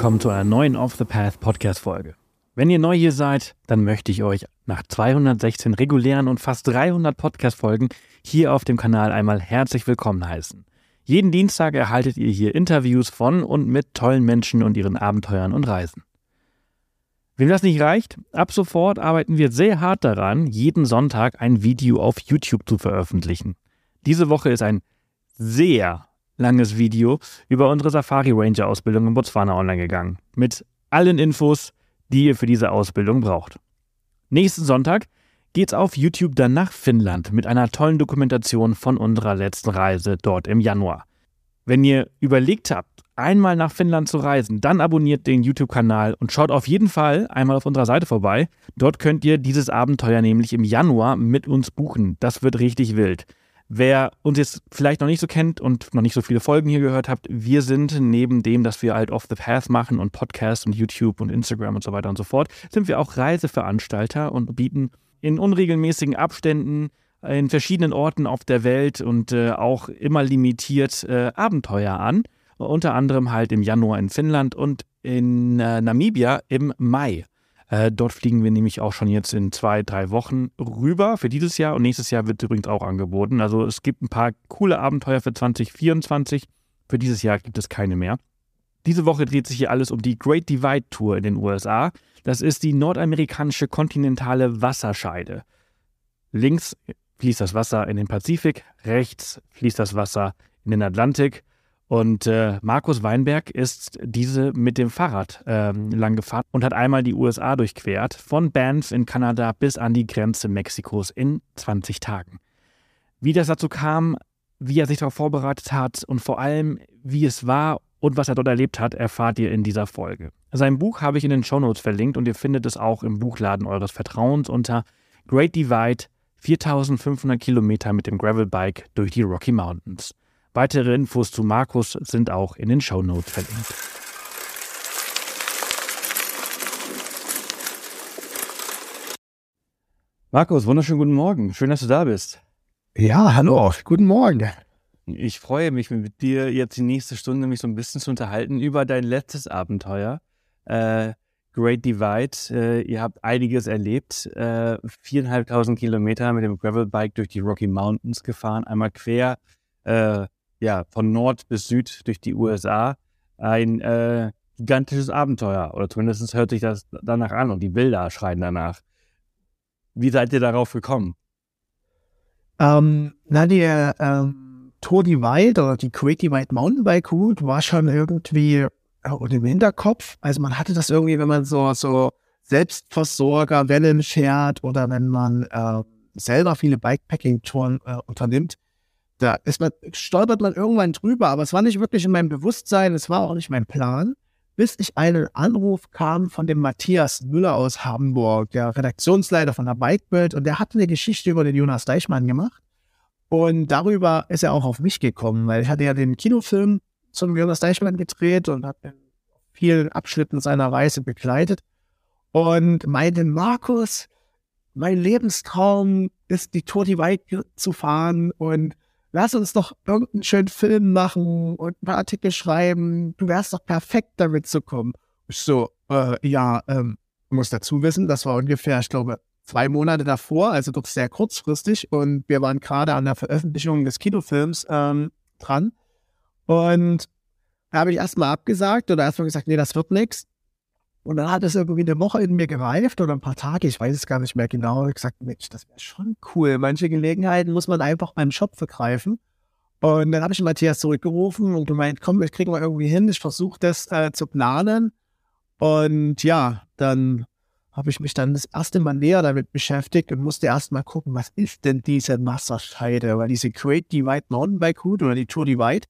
Willkommen zu einer neuen Off the Path Podcast Folge. Wenn ihr neu hier seid, dann möchte ich euch nach 216 regulären und fast 300 Podcast Folgen hier auf dem Kanal einmal herzlich willkommen heißen. Jeden Dienstag erhaltet ihr hier Interviews von und mit tollen Menschen und ihren Abenteuern und Reisen. Wem das nicht reicht, ab sofort arbeiten wir sehr hart daran, jeden Sonntag ein Video auf YouTube zu veröffentlichen. Diese Woche ist ein sehr langes Video über unsere Safari Ranger Ausbildung in Botswana online gegangen. Mit allen Infos, die ihr für diese Ausbildung braucht. Nächsten Sonntag geht's auf YouTube dann nach Finnland mit einer tollen Dokumentation von unserer letzten Reise dort im Januar. Wenn ihr überlegt habt, einmal nach Finnland zu reisen, dann abonniert den YouTube-Kanal und schaut auf jeden Fall einmal auf unserer Seite vorbei. Dort könnt ihr dieses Abenteuer nämlich im Januar mit uns buchen. Das wird richtig wild. Wer uns jetzt vielleicht noch nicht so kennt und noch nicht so viele Folgen hier gehört habt, wir sind neben dem, dass wir halt Off the Path machen und Podcast und YouTube und Instagram und so weiter und so fort, sind wir auch Reiseveranstalter und bieten in unregelmäßigen Abständen in verschiedenen Orten auf der Welt und äh, auch immer limitiert äh, Abenteuer an unter anderem halt im Januar in Finnland und in äh, Namibia im Mai. Äh, dort fliegen wir nämlich auch schon jetzt in zwei, drei Wochen rüber für dieses Jahr und nächstes Jahr wird übrigens auch angeboten. Also es gibt ein paar coole Abenteuer für 2024. Für dieses Jahr gibt es keine mehr. Diese Woche dreht sich hier alles um die Great Divide Tour in den USA. Das ist die nordamerikanische kontinentale Wasserscheide. Links fließt das Wasser in den Pazifik, rechts fließt das Wasser in den Atlantik. Und äh, Markus Weinberg ist diese mit dem Fahrrad ähm, lang gefahren und hat einmal die USA durchquert, von Banff in Kanada bis an die Grenze Mexikos in 20 Tagen. Wie das dazu kam, wie er sich darauf vorbereitet hat und vor allem, wie es war und was er dort erlebt hat, erfahrt ihr in dieser Folge. Sein Buch habe ich in den Shownotes verlinkt und ihr findet es auch im Buchladen eures Vertrauens unter Great Divide 4500 Kilometer mit dem Gravelbike durch die Rocky Mountains. Weitere Infos zu Markus sind auch in den Shownotes verlinkt. Markus, wunderschönen guten Morgen. Schön, dass du da bist. Ja, hallo, guten Morgen. Ich freue mich mit dir jetzt die nächste Stunde mich so ein bisschen zu unterhalten über dein letztes Abenteuer. Äh, Great Divide. Äh, ihr habt einiges erlebt. Äh, viereinhalbtausend Kilometer mit dem Gravelbike durch die Rocky Mountains gefahren, einmal quer äh, ja, von Nord bis Süd durch die USA ein äh, gigantisches Abenteuer. Oder zumindest hört sich das danach an und die Bilder schreien danach. Wie seid ihr darauf gekommen? Ähm, na, die ähm, Tour Divide oder die Great Divide Mountainbike Route war schon irgendwie äh, im Hinterkopf. Also man hatte das irgendwie, wenn man so, so Selbstversorger Wellen fährt oder wenn man äh, selber viele Bikepacking-Touren äh, unternimmt, da ist man, stolpert man irgendwann drüber, aber es war nicht wirklich in meinem Bewusstsein, es war auch nicht mein Plan, bis ich einen Anruf kam von dem Matthias Müller aus Hamburg, der Redaktionsleiter von der Bikewelt, und der hatte eine Geschichte über den Jonas Deichmann gemacht. Und darüber ist er auch auf mich gekommen, weil ich hatte ja den Kinofilm zum Jonas Deichmann gedreht und habe in vielen Abschnitten seiner Reise begleitet und meinte, Markus, mein Lebenstraum ist, die Tour die Weit zu fahren und lass uns doch irgendeinen schönen Film machen und ein paar Artikel schreiben. Du wärst doch perfekt, damit zu kommen. Ich so, äh, ja, ähm, muss dazu wissen, das war ungefähr, ich glaube, zwei Monate davor, also doch sehr kurzfristig. Und wir waren gerade an der Veröffentlichung des Kinofilms ähm, dran. Und da habe ich erstmal abgesagt oder erstmal gesagt, nee, das wird nichts. Und dann hat es irgendwie eine Woche in mir gereift oder ein paar Tage, ich weiß es gar nicht mehr genau. Ich gesagt, Mensch, das wäre schon cool. Manche Gelegenheiten muss man einfach beim Shop vergreifen. Und dann habe ich Matthias zurückgerufen und gemeint, komm, ich kriege mal irgendwie hin. Ich versuche das äh, zu planen. Und ja, dann habe ich mich dann das erste Mal näher damit beschäftigt und musste erst mal gucken, was ist denn diese Wasserscheide? Weil diese Great Divide Mountainbike Route oder die Tour Divide,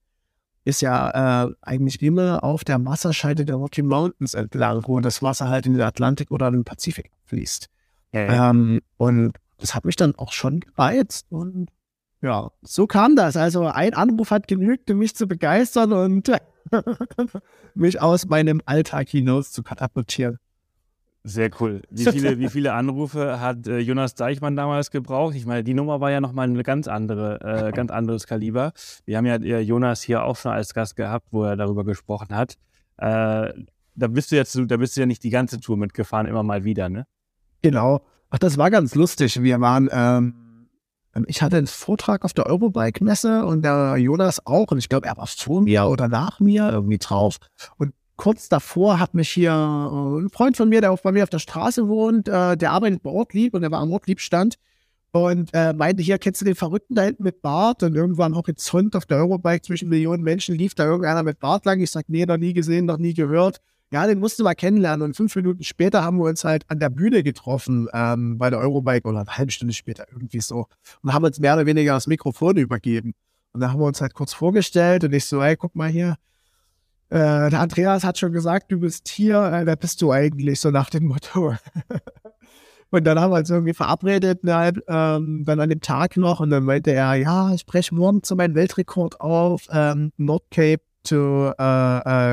ist ja äh, eigentlich immer auf der Wasserscheide der Rocky Mountains entlang, wo das Wasser halt in den Atlantik oder den Pazifik fließt. Ja. Ähm, und das hat mich dann auch schon gereizt und ja, so kam das. Also ein Anruf hat genügt, um mich zu begeistern und mich aus meinem Alltag hinaus zu katapultieren. Sehr cool. Wie viele, wie viele Anrufe hat äh, Jonas Deichmann damals gebraucht? Ich meine, die Nummer war ja nochmal ein ganz, andere, äh, ganz anderes Kaliber. Wir haben ja äh, Jonas hier auch schon als Gast gehabt, wo er darüber gesprochen hat. Äh, da bist du jetzt, da bist du ja nicht die ganze Tour mitgefahren, immer mal wieder, ne? Genau. Ach, das war ganz lustig. Wir waren, ähm, ich hatte einen Vortrag auf der Eurobike-Messe und der Jonas auch. Und ich glaube, er war vor mir oder nach mir irgendwie drauf. Und kurz davor hat mich hier äh, ein Freund von mir, der auch bei mir auf der Straße wohnt, äh, der arbeitet bei Ortlieb und der war am Ortlieb-Stand und äh, meinte, hier kennst du den Verrückten da hinten mit Bart und irgendwann Horizont auf der Eurobike zwischen Millionen Menschen lief da irgendeiner mit Bart lang. Ich sag, nee, noch nie gesehen, noch nie gehört. Ja, den musste mal kennenlernen und fünf Minuten später haben wir uns halt an der Bühne getroffen ähm, bei der Eurobike oder eine halbe Stunde später irgendwie so und haben uns mehr oder weniger das Mikrofon übergeben. Und da haben wir uns halt kurz vorgestellt und ich so, hey, guck mal hier, äh, der Andreas hat schon gesagt, du bist hier, äh, wer bist du eigentlich, so nach dem Motto. Und dann haben wir uns irgendwie verabredet, halt, ähm, dann an dem Tag noch. Und dann meinte er, ja, ich breche morgen zu meinem Weltrekord auf, ähm, Nordcape to äh,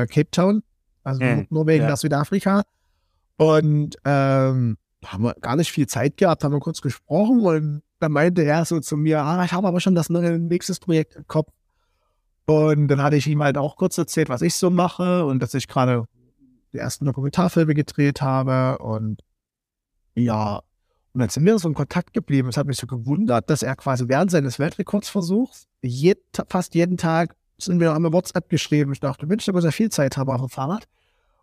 äh, Cape Town, also mhm, Norwegen ja. nach Südafrika. Und ähm, haben wir gar nicht viel Zeit gehabt, haben wir kurz gesprochen und dann meinte er so zu mir, ah, ich habe aber schon das nächste Projekt im Kopf. Und dann hatte ich ihm halt auch kurz erzählt, was ich so mache und dass ich gerade die ersten Dokumentarfilme gedreht habe und ja, und dann sind wir so in Kontakt geblieben. Es hat mich so gewundert, dass er quasi während seines Weltrekordsversuchs jed, fast jeden Tag sind wir haben WhatsApp geschrieben. Ich dachte, Mensch, da muss er viel Zeit haben auf dem Fahrrad.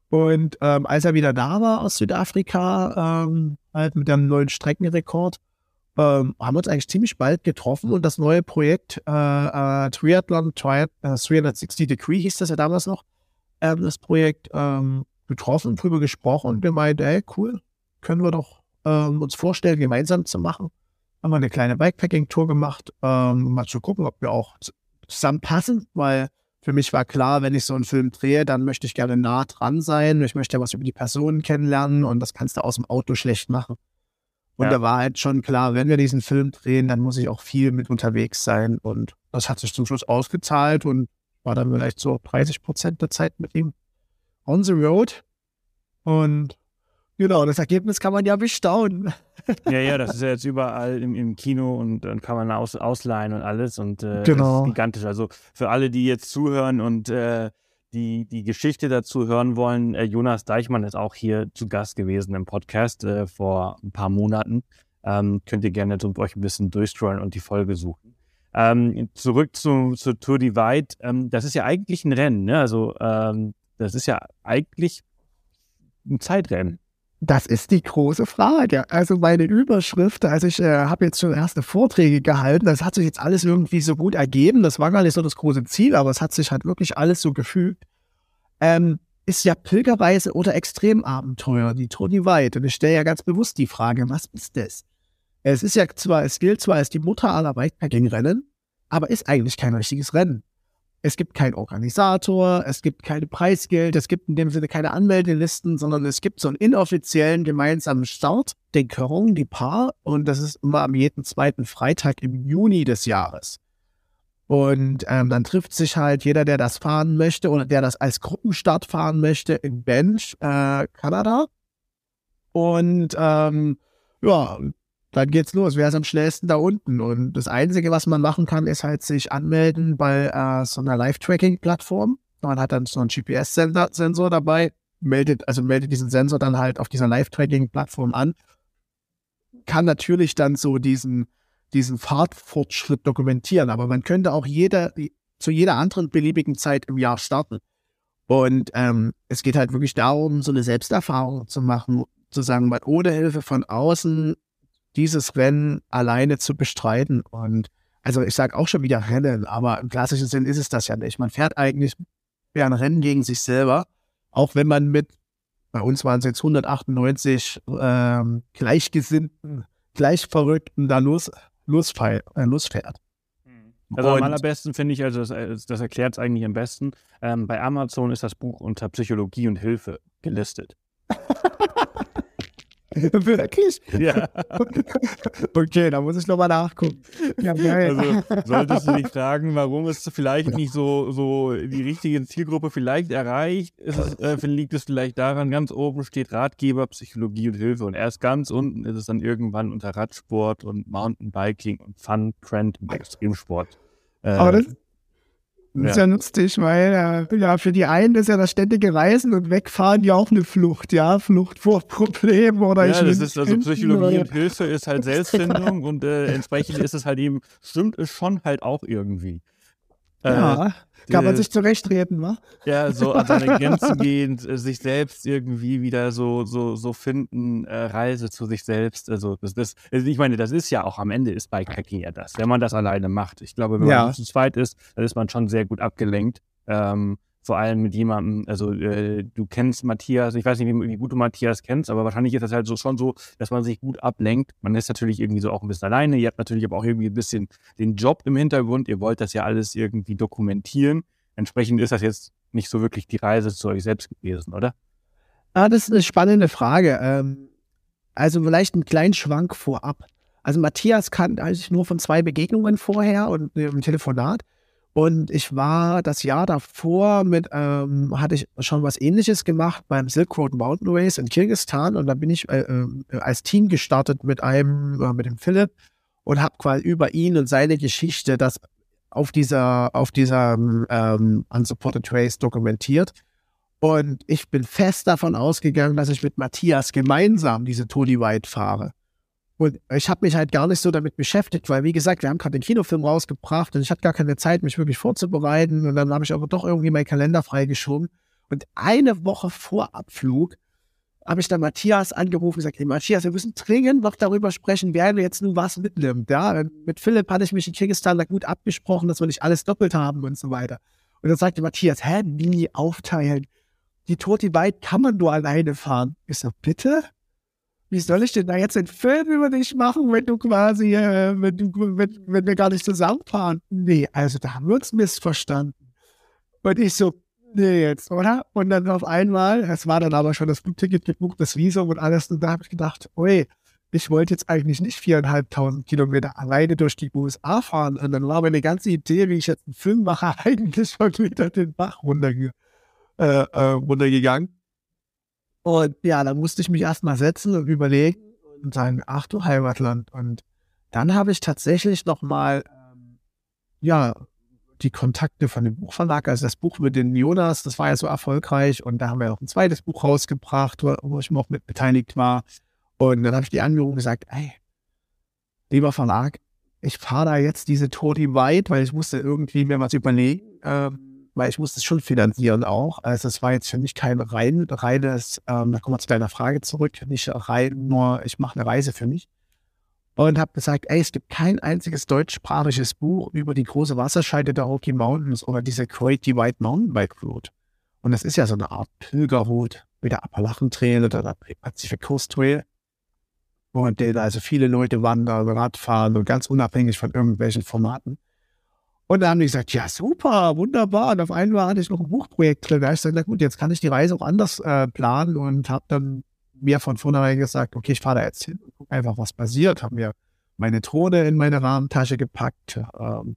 Und ähm, als er wieder da war aus Südafrika, ähm, halt mit dem neuen Streckenrekord, ähm, haben uns eigentlich ziemlich bald getroffen und das neue Projekt äh, äh, Triathlon Tri äh, 360 Degree hieß das ja damals noch, ähm, das Projekt ähm, getroffen, drüber gesprochen und wir meinten, ey, cool, können wir doch ähm, uns vorstellen, gemeinsam zu machen. Haben wir eine kleine Bikepacking-Tour gemacht, ähm, um mal zu gucken, ob wir auch zusammenpassen, weil für mich war klar, wenn ich so einen Film drehe, dann möchte ich gerne nah dran sein. Ich möchte ja was über die Personen kennenlernen und das kannst du aus dem Auto schlecht machen. Und ja. da war halt schon klar, wenn wir diesen Film drehen, dann muss ich auch viel mit unterwegs sein. Und das hat sich zum Schluss ausgezahlt und war dann vielleicht so 30 Prozent der Zeit mit ihm on the road. Und Genau, das Ergebnis kann man ja bestaunen. Ja, ja, das ist ja jetzt überall im, im Kino und dann kann man aus, ausleihen und alles und äh, genau. das ist gigantisch. Also für alle, die jetzt zuhören und äh, die, die Geschichte dazu hören wollen, äh, Jonas Deichmann ist auch hier zu Gast gewesen im Podcast äh, vor ein paar Monaten. Ähm, könnt ihr gerne so euch ein bisschen durchscrollen und die Folge suchen. Ähm, zurück zu, zu Tour Divide. Ähm, das ist ja eigentlich ein Rennen, ne? Also ähm, das ist ja eigentlich ein Zeitrennen. Das ist die große Frage. Also meine Überschrift, also ich äh, habe jetzt schon erste Vorträge gehalten, das hat sich jetzt alles irgendwie so gut ergeben. Das war gar nicht so das große Ziel, aber es hat sich halt wirklich alles so gefügt. Ähm, ist ja Pilgerreise oder Extremabenteuer, die Tony White. Und ich stelle ja ganz bewusst die Frage, was ist das? Es ist ja zwar, es gilt zwar als die Mutter aller Bikepacking-Rennen, aber ist eigentlich kein richtiges Rennen. Es gibt keinen Organisator, es gibt keine Preisgeld, es gibt in dem Sinne keine Anmeldelisten, sondern es gibt so einen inoffiziellen gemeinsamen Start, den Körung, die Paar, und das ist immer am jeden zweiten Freitag im Juni des Jahres. Und ähm, dann trifft sich halt jeder, der das fahren möchte oder der das als Gruppenstart fahren möchte, in Bench, äh, Kanada. Und ähm, ja, dann geht's los. Wer ist am schnellsten da unten? Und das Einzige, was man machen kann, ist halt sich anmelden bei äh, so einer Live-Tracking-Plattform. Man hat dann so einen GPS-Sensor dabei, meldet, also meldet diesen Sensor dann halt auf dieser Live-Tracking-Plattform an. Kann natürlich dann so diesen, diesen Fahrtfortschritt dokumentieren, aber man könnte auch jeder, zu jeder anderen beliebigen Zeit im Jahr starten. Und ähm, es geht halt wirklich darum, so eine Selbsterfahrung zu machen, zu sagen, ohne Hilfe von außen dieses Rennen alleine zu bestreiten. Und also ich sage auch schon wieder Rennen, aber im klassischen Sinn ist es das ja nicht. Man fährt eigentlich ein Rennen gegen sich selber, auch wenn man mit, bei uns waren es jetzt 198 ähm, Gleichgesinnten, Gleichverrückten da los, losfährt. Äh, losfährt. Mhm. Also am allerbesten finde ich, also das, das erklärt es eigentlich am besten. Ähm, bei Amazon ist das Buch unter Psychologie und Hilfe gelistet. Wirklich? Ja. okay, da muss ich nochmal nachgucken. Ja, also solltest du dich fragen, warum es vielleicht nicht so, so die richtige Zielgruppe vielleicht erreicht, ist es, äh, liegt es vielleicht daran, ganz oben steht Ratgeber, Psychologie und Hilfe und erst ganz unten ist es dann irgendwann unter Radsport und Mountainbiking und Fun, Trend und Extremsport. Äh, Aber das, Das ist ja. lustig, weil äh, ja, für die einen ist ja das ständige Reisen und Wegfahren ja auch eine Flucht, ja, Flucht vor Problemen oder ja, ich das ist also Psychologie und Hilfe ist halt Selbstfindung und äh, entsprechend ist es halt eben, stimmt es schon halt auch irgendwie. Äh, ja, kann man sich zurechtreden, wa? Ja, so an seine Grenzen gehen, äh, sich selbst irgendwie wieder so, so, so finden, äh, Reise zu sich selbst. Also, das, das, also ich meine, das ist ja auch am Ende ist Bikepacking ja das, wenn man das alleine macht. Ich glaube, wenn ja. man zu zweit ist, dann ist man schon sehr gut abgelenkt. Ähm, vor allem mit jemandem, also äh, du kennst Matthias, ich weiß nicht, wie, wie, gut du Matthias kennst, aber wahrscheinlich ist das halt so schon so, dass man sich gut ablenkt. Man ist natürlich irgendwie so auch ein bisschen alleine, ihr habt natürlich aber auch irgendwie ein bisschen den Job im Hintergrund, ihr wollt das ja alles irgendwie dokumentieren. Entsprechend ist das jetzt nicht so wirklich die Reise zu euch selbst gewesen, oder? Ah, das ist eine spannende Frage. Ähm, also vielleicht einen kleinen Schwank vorab. Also Matthias kannte ich nur von zwei Begegnungen vorher und einem Telefonat. Und ich war das Jahr davor mit, ähm, hatte ich schon was ähnliches gemacht beim Silk Road Mountain Race in Kirgistan. Und da bin ich äh, äh, als Team gestartet mit einem, äh, mit dem Philipp und habe quasi über ihn und seine Geschichte das auf dieser, auf dieser ähm, Unsupported Race dokumentiert. Und ich bin fest davon ausgegangen, dass ich mit Matthias gemeinsam diese Tony White fahre. Und ich habe mich halt gar nicht so damit beschäftigt, weil, wie gesagt, wir haben gerade den Kinofilm rausgebracht und ich hatte gar keine Zeit, mich wirklich vorzubereiten. Und dann habe ich aber doch irgendwie meinen Kalender freigeschoben. Und eine Woche vor Abflug habe ich dann Matthias angerufen und gesagt, hey Matthias, wir müssen dringend noch darüber sprechen, wer jetzt nun was mitnimmt. Ja, mit Philipp hatte ich mich in Kirgisistan da gut abgesprochen, dass wir nicht alles doppelt haben und so weiter. Und dann sagte Matthias, hä, wie aufteilen? Die Toti Bike kann man nur alleine fahren. Ich so, bitte? Wie soll ich denn da jetzt einen Film über dich machen, wenn du quasi, äh, wenn, du, wenn, wenn wir gar nicht zusammenfahren? Nee, also da haben wir uns missverstanden. Und ich so, nee, jetzt, oder? Und dann auf einmal, es war dann aber schon das Flugticket gebucht, das Visum und alles, und da habe ich gedacht, oi, ich wollte jetzt eigentlich nicht viereinhalbtausend Kilometer alleine durch die USA fahren. Und dann war meine ganze Idee, wie ich jetzt einen Film mache, eigentlich schon wieder den Bach runterge äh, äh, runtergegangen. Und ja, dann musste ich mich erstmal setzen und überlegen und sagen, ach du Heimatland. Und dann habe ich tatsächlich nochmal, ähm, ja, die Kontakte von dem Buchverlag, also das Buch mit den Jonas, das war ja so erfolgreich. Und da haben wir noch ein zweites Buch rausgebracht, wo, ich auch mit beteiligt war. Und dann habe ich die Angerufen gesagt, ey, lieber Verlag, ich fahre da jetzt diese Toti weit, weil ich musste irgendwie mir was überlegen. Ähm, weil ich musste es schon finanzieren auch. Also es war jetzt für mich kein rein, reines, ähm, da kommen wir zu deiner Frage zurück, nicht rein nur, ich mache eine Reise für mich. Und habe gesagt, ey, es gibt kein einziges deutschsprachiges Buch über die große Wasserscheide der Rocky Mountains oder diese Great Divide Mountainbike Route. Und das ist ja so eine Art Pilgerroute wie der Appalachen Trail oder der Pacific Coast Trail, wo also viele Leute wandern, Radfahren und ganz unabhängig von irgendwelchen Formaten. Und dann haben die gesagt, ja, super, wunderbar. Und auf einmal hatte ich noch ein Buchprojekt drin. Da habe ich gesagt, na gut, jetzt kann ich die Reise auch anders äh, planen und habe dann mir von vornherein gesagt, okay, ich fahre da jetzt hin und gucke einfach, was passiert. Habe mir meine Drohne in meine Rahmentasche gepackt, ähm,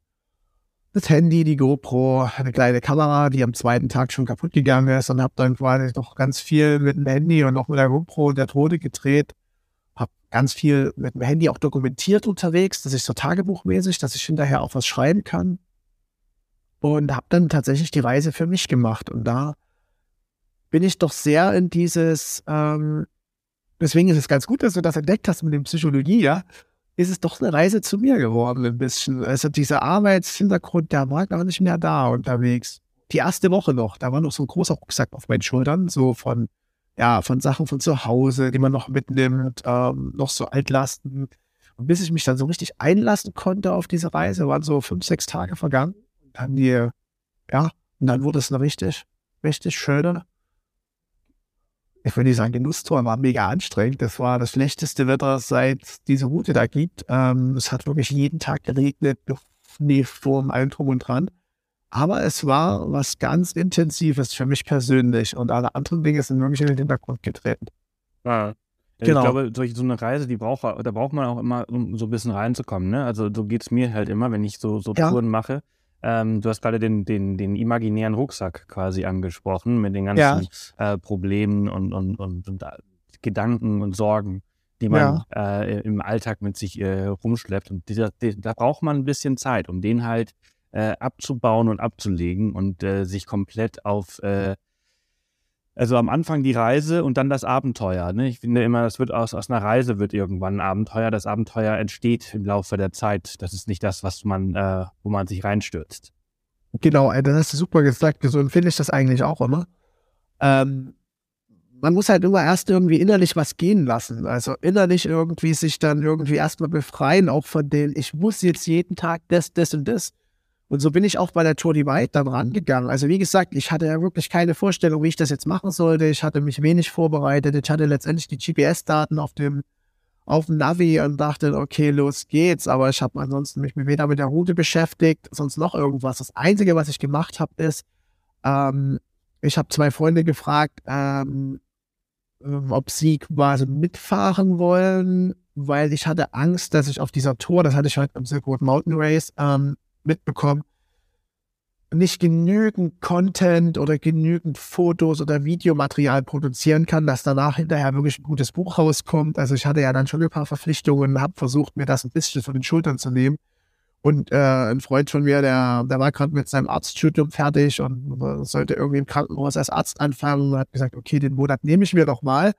das Handy, die GoPro, eine kleine Kamera, die am zweiten Tag schon kaputt gegangen ist und habe dann quasi noch ganz viel mit dem Handy und auch mit der GoPro und der Drohne gedreht ganz viel mit dem Handy auch dokumentiert unterwegs, dass ich so tagebuchmäßig, dass ich hinterher auch was schreiben kann. Und habe dann tatsächlich die Reise für mich gemacht. Und da bin ich doch sehr in dieses, ähm, deswegen ist es ganz gut, dass du das entdeckt hast mit dem Psychologie, ja, ist es doch eine Reise zu mir geworden ein bisschen. Also dieser Arbeitshintergrund, der war gar nicht mehr da unterwegs. Die erste Woche noch, da war noch so ein großer Rucksack auf meinen Schultern, so von ja, von Sachen von zu Hause, die man noch mitnimmt, ähm, noch so Altlasten. Und bis ich mich dann so richtig einlassen konnte auf diese Reise, waren so fünf, sechs Tage vergangen. Und dann die, ja, und dann wurde es eine richtig, richtig schöne, ich würde nicht sagen Genusstour, war mega anstrengend. Das war das schlechteste Wetter, seit diese Route da gibt. Ähm, es hat wirklich jeden Tag geregnet, Schneesturm, allem drum und dran. Aber es war was ganz Intensives für mich persönlich und alle anderen Dinge sind wirklich in den Hintergrund getreten. Ja. Genau. Ich glaube, durch so eine Reise, die braucht, da braucht man auch immer, um so ein bisschen reinzukommen. Ne? Also so geht es mir halt immer, wenn ich so, so ja. Touren mache. Ähm, du hast gerade den, den, den imaginären Rucksack quasi angesprochen mit den ganzen ja. äh, Problemen und, und, und, und, Gedanken und Sorgen, die man ja. äh, im Alltag mit sich äh, rumschleppt. Und dieser, die, da braucht man ein bisschen Zeit, um den halt äh, abzubauen und abzulegen und äh, sich komplett auf, äh, also am Anfang die Reise und dann das Abenteuer. Ne? Ich finde immer, das wird aus, aus einer Reise wird irgendwann ein Abenteuer. Das Abenteuer entsteht im Laufe der Zeit. Das ist nicht das, was man, äh, wo man sich reinstürzt. Genau, das hast du super gesagt. So empfinde ich das eigentlich auch immer. Ähm, man muss halt immer erst irgendwie innerlich was gehen lassen. Also innerlich irgendwie sich dann irgendwie erstmal befreien, auch von den, ich muss jetzt jeden Tag das, das und das. Und so bin ich auch bei der Tour Divide dann rangegangen. Also wie gesagt, ich hatte ja wirklich keine Vorstellung, wie ich das jetzt machen sollte. Ich hatte mich wenig vorbereitet. Ich hatte letztendlich die GPS-Daten auf dem, auf dem Navi und dachte, okay, los geht's. Aber ich habe ansonsten mich weder mit der Route beschäftigt, sonst noch irgendwas. Das Einzige, was ich gemacht habe, ist, ähm, ich habe zwei Freunde gefragt, ähm, ähm, ob sie quasi mitfahren wollen, weil ich hatte Angst, dass ich auf dieser Tour, das hatte ich heute beim Silk Road Mountain Race ähm, mitbekommen, nicht genügend Content oder genügend Fotos oder Videomaterial produzieren kann, dass danach hinterher wirklich ein gutes Buch rauskommt. Also ich hatte ja dann schon ein paar Verpflichtungen, habe versucht, mir das ein bisschen von den Schultern zu nehmen. Und äh, ein Freund von mir, der, der war gerade mit seinem Arztstudium fertig und sollte irgendwie im Krankenhaus als Arzt anfangen und hat gesagt, okay, den Monat nehme ich mir doch mal.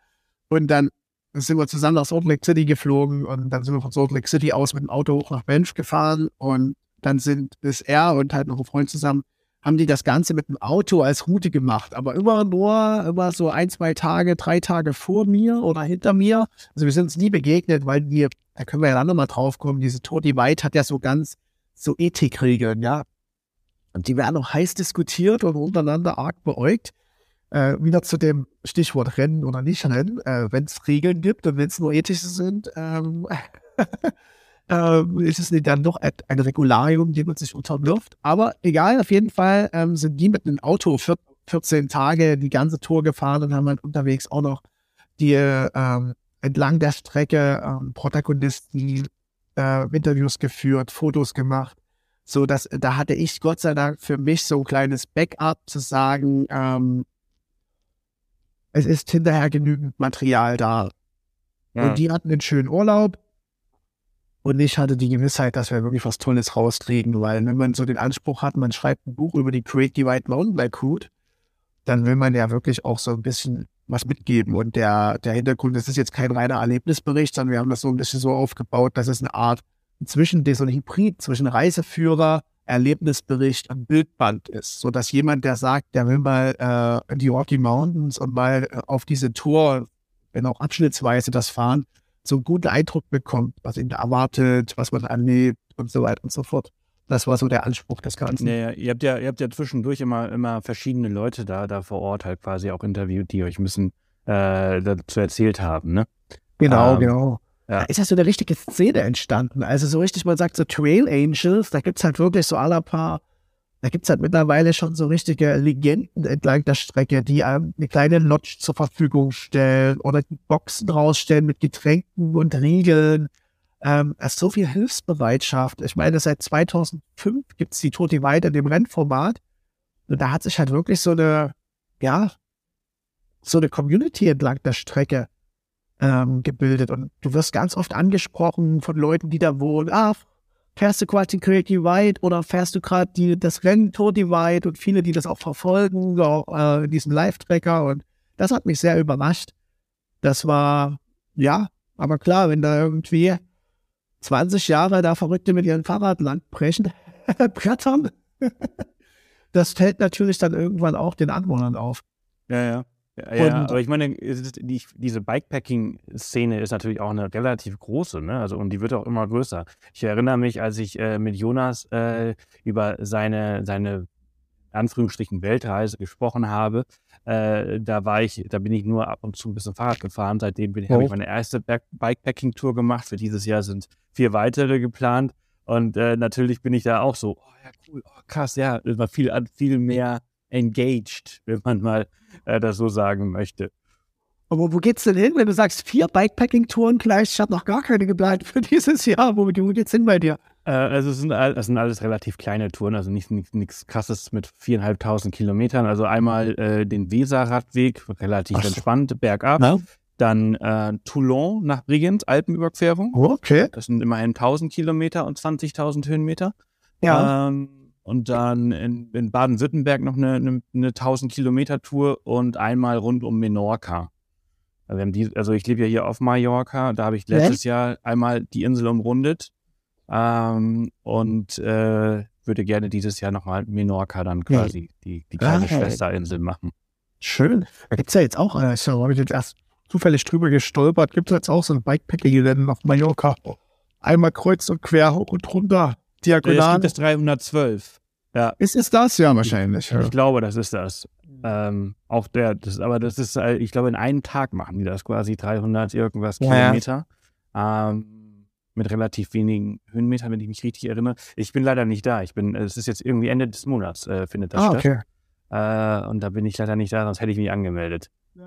Und dann sind wir zusammen nach Salt Lake City geflogen und dann sind wir von Salt Lake City aus mit dem Auto hoch nach Banff gefahren und dann sind ist er und halt noch ein Freund zusammen, haben die das Ganze mit dem Auto als Route gemacht, aber immer nur, immer so ein, zwei Tage, drei Tage vor mir oder hinter mir. Also wir sind uns nie begegnet, weil wir da können wir ja dann nochmal drauf kommen, diese Toti White hat ja so ganz so Ethikregeln, ja. Und die werden auch heiß diskutiert und untereinander arg beäugt. Äh, wieder zu dem Stichwort Rennen oder nicht Rennen, äh, wenn es Regeln gibt und wenn es nur ethische sind, ähm, äh, ist es dann doch ein, Regularium, dem man sich unterwirft. Aber egal, auf jeden Fall ähm, sind die mit einem Auto 14 Tage die ganze Tour gefahren und haben halt unterwegs auch noch die ähm, entlang der Strecke ähm, Protagonisten äh, Interviews geführt, Fotos gemacht. So, dass da hatte ich Gott sei Dank für mich so ein kleines Backup zu sagen, ähm, es ist hinterher genügend Material da. Ja. Und die hatten einen schönen Urlaub. Und ich hatte die Gewissheit, dass wir wirklich was Tolles rauskriegen, weil wenn man so den Anspruch hat, man schreibt ein Buch über die Great Divide Mountainbike Route, dann will man ja wirklich auch so ein bisschen was mitgeben. Und der, der Hintergrund, das ist jetzt kein reiner Erlebnisbericht, sondern wir haben das so ein bisschen so aufgebaut, dass es eine Art zwischen so ein Hybrid zwischen Reiseführer, Erlebnisbericht und Bildband ist, so dass jemand, der sagt, der will mal äh, die Rocky Mountains und mal äh, auf diese Tour, wenn auch abschnittsweise das fahren, so einen guten Eindruck bekommt, was ihn da erwartet, was man erlebt und so weiter und so fort. Das war so der Anspruch des Ganzen. Ja, ja. Ihr habt ja, ihr habt ja zwischendurch immer, immer verschiedene Leute da, da vor Ort halt quasi auch interviewt, die euch ein bisschen äh, dazu erzählt haben, ne? Genau, ähm, genau. Ja. Da ist ja so eine richtige Szene entstanden. Also so richtig, man sagt so Trail Angels, da gibt es halt wirklich so aller paar, da gibt es halt mittlerweile schon so richtige Legenden entlang der Strecke, die einem eine kleine Lodge zur Verfügung stellen oder die Boxen rausstellen mit Getränken und Riegeln ähm, es ist so viel Hilfsbereitschaft. Ich meine, seit 2005 gibt es die Tote Weide in dem Rennformat. Und da hat sich halt wirklich so eine, ja, so eine Community entlang der Strecke ähm, gebildet. Und du wirst ganz oft angesprochen von Leuten, die da wohnen. Ah, fährst du gerade die Creative Divide oder fährst du gerade das Rennen Tour Divide und viele, die das auch verfolgen, auch äh, diesen Live-Tracker. Und das hat mich sehr überrascht. Das war, ja, aber klar, wenn da irgendwie 20 Jahre da Verrückte mit ihrem Fahrrad landbrechen, brettern. das fällt natürlich dann irgendwann auch den Anwohnern auf. Ja, ja. Ja, aber ich meine, die, diese Bikepacking-Szene ist natürlich auch eine relativ große, ne? Also und die wird auch immer größer. Ich erinnere mich, als ich äh, mit Jonas äh, über seine, seine Anführungsstrichen Weltreise gesprochen habe, äh, da war ich, da bin ich nur ab und zu ein bisschen Fahrrad gefahren. Seitdem oh. habe ich meine erste Bikepacking-Tour gemacht. Für dieses Jahr sind vier weitere geplant. Und äh, natürlich bin ich da auch so, oh ja, cool, oh, krass, ja, mal viel, viel mehr engaged, wenn man mal äh, das so sagen möchte. Aber wo geht's denn hin, wenn du sagst, vier Bikepacking-Touren gleich? Ich habe noch gar keine geplant für dieses Jahr. Wo, geht's hin bei dir? Äh, also es sind, es sind alles relativ kleine Touren, also nicht nichts krasses mit viereinhalbtausend Kilometern. Also einmal äh, den Weser-Radweg, relativ Ach. entspannt, bergab. Ja. Dann äh, Toulon nach Bregenz, Alpenüberquerung. Okay. Das sind immerhin 1000 Kilometer und 20.000 Höhenmeter. Ja. Ähm, und dann in, in Baden-Württemberg noch eine, eine, eine 1000 Kilometer Tour und einmal rund um Menorca. Also, die, also ich lebe ja hier auf Mallorca, da habe ich letztes Jahr einmal die Insel umrundet ähm, und äh, würde gerne dieses Jahr nochmal Menorca dann quasi die, die kleine Ah, Schwesterinsel machen. Schön. Da gibt es ja jetzt auch, äh, ich habe ich jetzt erst zufällig drüber gestolpert, gibt es jetzt auch so ein Bikepacking-Rennen auf Mallorca. Einmal kreuz und quer, hoch und runter, Es diagonal. gibt das 312. Ja, Ist es das? Ja, wahrscheinlich. Ja. ich glaube, das ist das. Ähm, auch der, das, aber das ist, äh, ich glaube, in einem Tag machen die das quasi 300 irgendwas Ja, ja. Kilometer. Ähm, mit relativ wenigen Höhenmetern, wenn ich mich richtig erinnere. Ich bin leider nicht da. Ich bin, es ist jetzt irgendwie Ende des Monats, äh, findet das Ah, statt. okay. Äh, und da bin ich leider nicht da, sonst hätte ich mich angemeldet.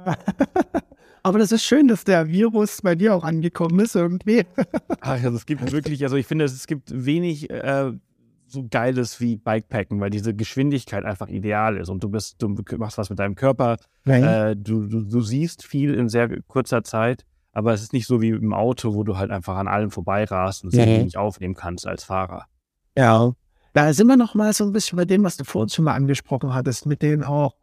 Aber das ist schön, dass der Virus bei dir auch angekommen ist irgendwie. Ach, also es gibt wirklich, also ich finde, es gibt wenig äh, so Geiles wie Bikepacken, weil diese Geschwindigkeit einfach ideal ist und du bist, du machst was mit deinem Körper, äh, du, du, du siehst viel in sehr kurzer Zeit, aber es ist nicht so wie im Auto, wo du halt einfach an allem vorbeirast und es Mhm. nicht aufnehmen kannst als Fahrer. Ja. Da sind wir noch mal so ein bisschen bei dem, was du vorhin schon mal angesprochen hattest, mit denen auch,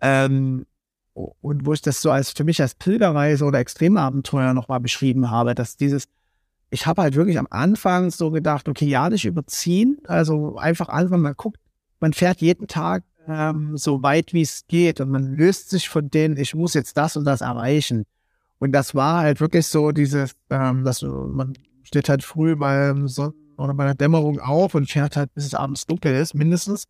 ähm, und wo ich das so als für mich als Pilgerreise oder Extremabenteuer noch mal beschrieben habe, dass dieses, ich habe halt wirklich am Anfang so gedacht, okay, ja, nicht überziehen, also einfach einfach mal guckt, man fährt jeden Tag ähm, so weit wie es geht und man löst sich von denen, ich muss jetzt das und das erreichen. Und das war halt wirklich so dieses, ähm, dass man steht halt früh beim Sonnen- oder bei der Dämmerung auf und fährt halt, bis es abends dunkel ist, mindestens.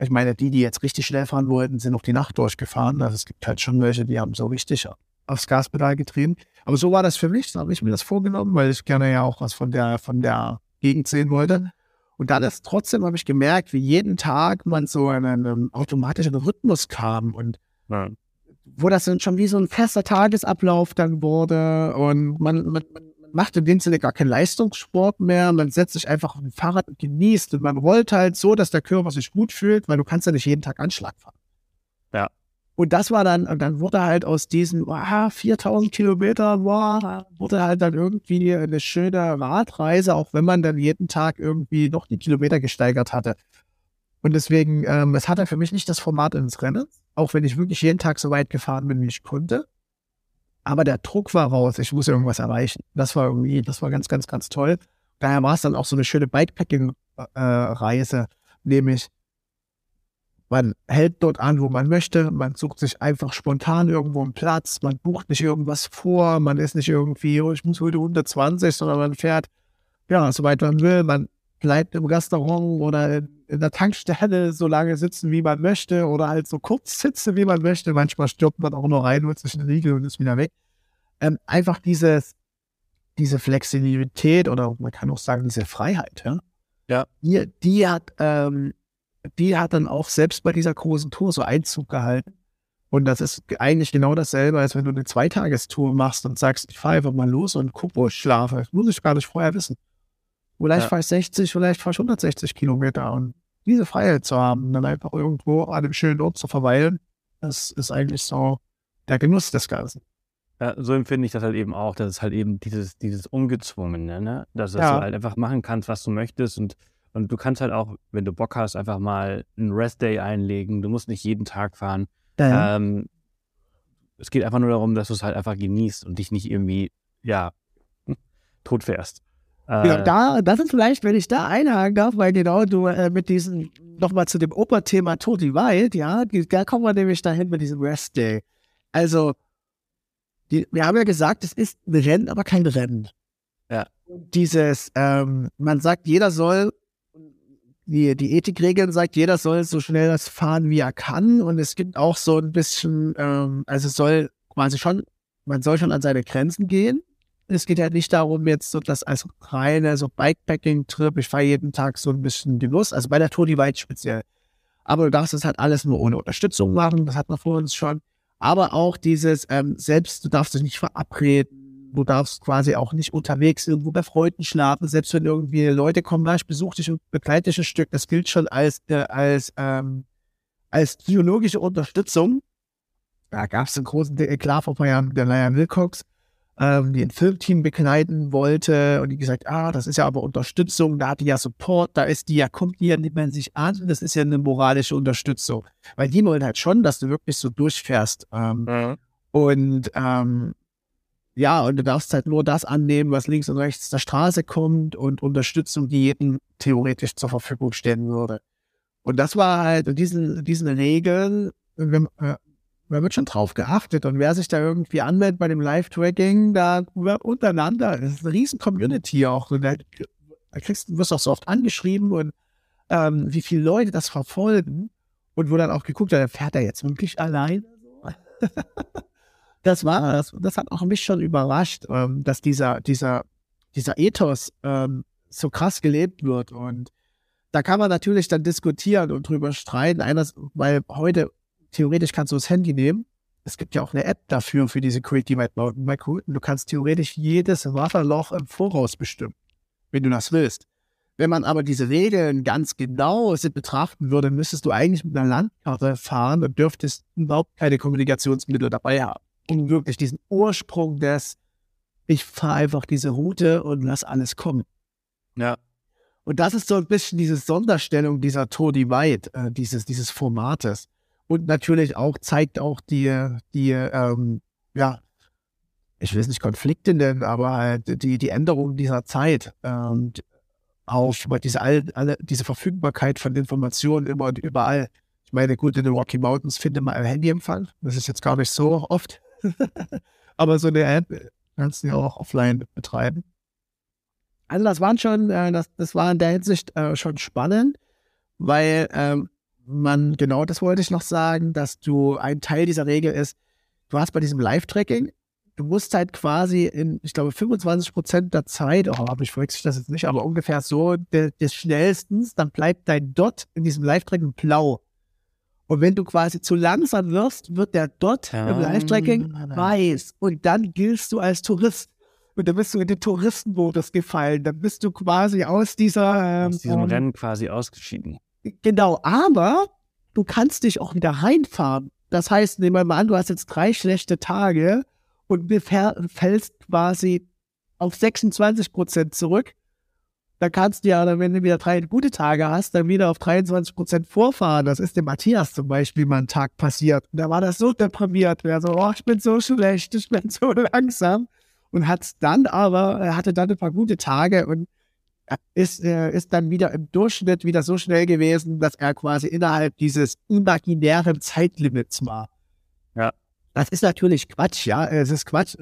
Ich meine, die, die jetzt richtig schnell fahren wollten, sind noch die Nacht durchgefahren. Also es gibt halt schon welche, die haben so richtig aufs Gaspedal getrieben. Aber so war das für mich. Da habe ich mir das vorgenommen, weil ich gerne ja auch was von der, von der Gegend sehen wollte. Und dann ist trotzdem habe ich gemerkt, wie jeden Tag man so in einen automatischen Rhythmus kam und Ja. wo das dann schon wie so ein fester Tagesablauf dann wurde und man, man man macht in dem Sinne gar keinen Leistungssport mehr, man setzt sich einfach auf ein Fahrrad und genießt und man rollt halt so, dass der Körper sich gut fühlt, weil du kannst ja nicht jeden Tag Anschlag fahren. Ja. Und das war dann, und dann wurde halt aus diesen ah, 4000 Kilometern, boah, wurde halt dann irgendwie eine schöne Radreise, auch wenn man dann jeden Tag irgendwie noch die Kilometer gesteigert hatte. Und deswegen, ähm, es hatte für mich nicht das Format ins Rennen, auch wenn ich wirklich jeden Tag so weit gefahren bin, wie ich konnte. Aber der Druck war raus, ich muss irgendwas erreichen. Das war irgendwie, das war ganz, ganz, ganz toll. Daher war es dann auch so eine schöne Bikepacking-Reise, nämlich man hält dort an, wo man möchte, man sucht sich einfach spontan irgendwo einen Platz, man bucht nicht irgendwas vor, man ist nicht irgendwie, oh, ich muss heute 120, sondern man fährt, ja, soweit man will, man bleibt im Restaurant oder in, der Tankstelle so lange sitzen, wie man möchte oder halt so kurz sitzen, wie man möchte. Manchmal stirbt man auch nur rein, holt sich einen Riegel und ist wieder weg. Ähm, einfach dieses, diese Flexibilität oder man kann auch sagen, diese Freiheit, ja. Ja. Die, die hat, ähm, die hat dann auch selbst bei dieser großen Tour so Einzug gehalten. Und das ist eigentlich genau dasselbe, als wenn du eine Zweitagestour machst und sagst, ich fahre einfach mal los und guck, wo ich schlafe. Das muss ich gar nicht vorher wissen. Vielleicht Ja. fahre ich 60, vielleicht fahre ich 160 Kilometer. Und diese Freiheit zu haben, dann einfach irgendwo an einem schönen Ort zu verweilen, das ist eigentlich so der Genuss des Ganzen. Ja, so empfinde ich das halt eben auch. Das ist halt eben dieses, dieses Ungezwungene, ne? Dass, dass Ja. du halt einfach machen kannst, was du möchtest und, und du kannst halt auch, wenn du Bock hast, einfach mal einen Rest-Day einlegen. Du musst nicht jeden Tag fahren. Ähm, es geht einfach nur darum, dass du es halt einfach genießt und dich nicht irgendwie, ja, tot fährst. Äh, Ja, da, das ist vielleicht, wenn ich da einhaken darf, weil genau du äh, mit diesem, nochmal zu dem Operthema Toti Wild, ja, die, da kommen wir nämlich dahin mit diesem Rest Day. Also, die, wir haben ja gesagt, es ist ein Rennen, aber kein Rennen. Ja. Dieses, ähm, man sagt, jeder soll, die, die Ethikregeln sagt, jeder soll so schnell das fahren, wie er kann. Und es gibt auch so ein bisschen, ähm, also es soll quasi schon, man soll schon an seine Grenzen gehen es geht ja nicht darum, jetzt so das als reine so Bikepacking-Trip, ich fahre jeden Tag so ein bisschen die Lust, also bei der Tour Divide speziell. Aber du darfst es halt alles nur ohne Unterstützung machen, das hat man vor uns schon. Aber auch dieses, ähm, selbst du darfst dich nicht verabreden, du darfst quasi auch nicht unterwegs irgendwo bei Freunden schlafen, selbst wenn irgendwie Leute kommen, ich besuche dich und begleite dich ein Stück, das gilt schon als, äh, als, ähm, als psychologische Unterstützung. Da gab es einen großen Eklat vor ein paar Jahren mit der Lion Wilcox. Ähm, die ein Filmteam begleiten wollte und die gesagt, ah, das ist ja aber Unterstützung, da hat die ja Support, da ist die ja, kommt die ja, nimmt man sich an, das ist ja eine moralische Unterstützung. Weil die wollen halt schon, dass du wirklich so durchfährst. Ähm, mhm. Und ähm, ja, und du darfst halt nur das annehmen, was links und rechts der Straße kommt und Unterstützung, die jedem theoretisch zur Verfügung stehen würde. Und das war halt, und diesen, diesen Regeln, wenn, äh, man wird schon drauf geachtet. Und wer sich da irgendwie anmeldet bei dem Live-Tracking, da untereinander, das ist eine riesen Community auch. Und da, da kriegst, wirst du auch so oft angeschrieben und ähm, wie viele Leute das verfolgen und wo dann auch geguckt wird, fährt er jetzt wirklich alleine? das war, das, das hat auch mich schon überrascht, ähm, dass dieser, dieser, dieser Ethos ähm, so krass gelebt wird. Und da kann man natürlich dann diskutieren und drüber streiten. Eines, weil heute theoretisch kannst du das Handy nehmen. Es gibt ja auch eine App dafür, für diese Creative Mountainbike Routen. Du kannst theoretisch jedes Wasserloch im Voraus bestimmen, wenn du das willst. Wenn man aber diese Regeln ganz genau betrachten würde, müsstest du eigentlich mit einer Landkarte fahren und dürftest überhaupt keine Kommunikationsmittel dabei haben. Um wirklich diesen Ursprung des, ich fahre einfach diese Route und lass alles kommen. Ja. Und das ist so ein bisschen diese Sonderstellung dieser Tour Divide, äh, dieses, dieses Formates und natürlich auch zeigt auch die, die ähm, ja, ich will es nicht Konflikte nennen, aber halt die, die Änderung dieser Zeit ähm, auch diese, alle, diese Verfügbarkeit von Informationen immer und überall. Ich meine, gut, in den Rocky Mountains findet man ein Handyempfang. Das ist jetzt gar nicht so oft. aber so eine App kannst du ja auch offline betreiben. Also das waren schon, äh, das, das war in der Hinsicht äh, schon spannend, weil ähm, man, genau das wollte ich noch sagen, dass du ein Teil dieser Regel ist, du hast bei diesem Live-Tracking, du musst halt quasi in, ich glaube, 25 Prozent der Zeit, oh, aber ich verwechsel das jetzt nicht, aber ungefähr so de, des schnellstens, dann bleibt dein Dot in diesem Live-Tracking blau. Und wenn du quasi zu langsam wirst, wird der Dot ja. im Live-Tracking weiß. Und dann giltst du als Tourist. Und dann bist du in den Touristenmodus gefallen. Dann bist du quasi aus dieser. Ähm, aus diesem ähm, Rennen quasi ausgeschieden. Genau, aber du kannst dich auch wieder reinfahren. Das heißt, nehmen wir mal an, du hast jetzt drei schlechte Tage und fällst quasi auf 26 Prozent zurück. Dann kannst du ja, wenn du wieder drei gute Tage hast, dann wieder auf 23 Prozent vorfahren. Das ist dem Matthias zum Beispiel mal einen Tag passiert. Und da war das so deprimiert. Er so, oh, ich bin so schlecht, ich bin so langsam. Und hat dann aber, er hatte dann ein paar gute Tage und ist, äh, ist dann wieder im Durchschnitt wieder so schnell gewesen, dass er quasi innerhalb dieses imaginären Zeitlimits war. Ja. Das ist natürlich Quatsch, ja. Es ist Quatsch.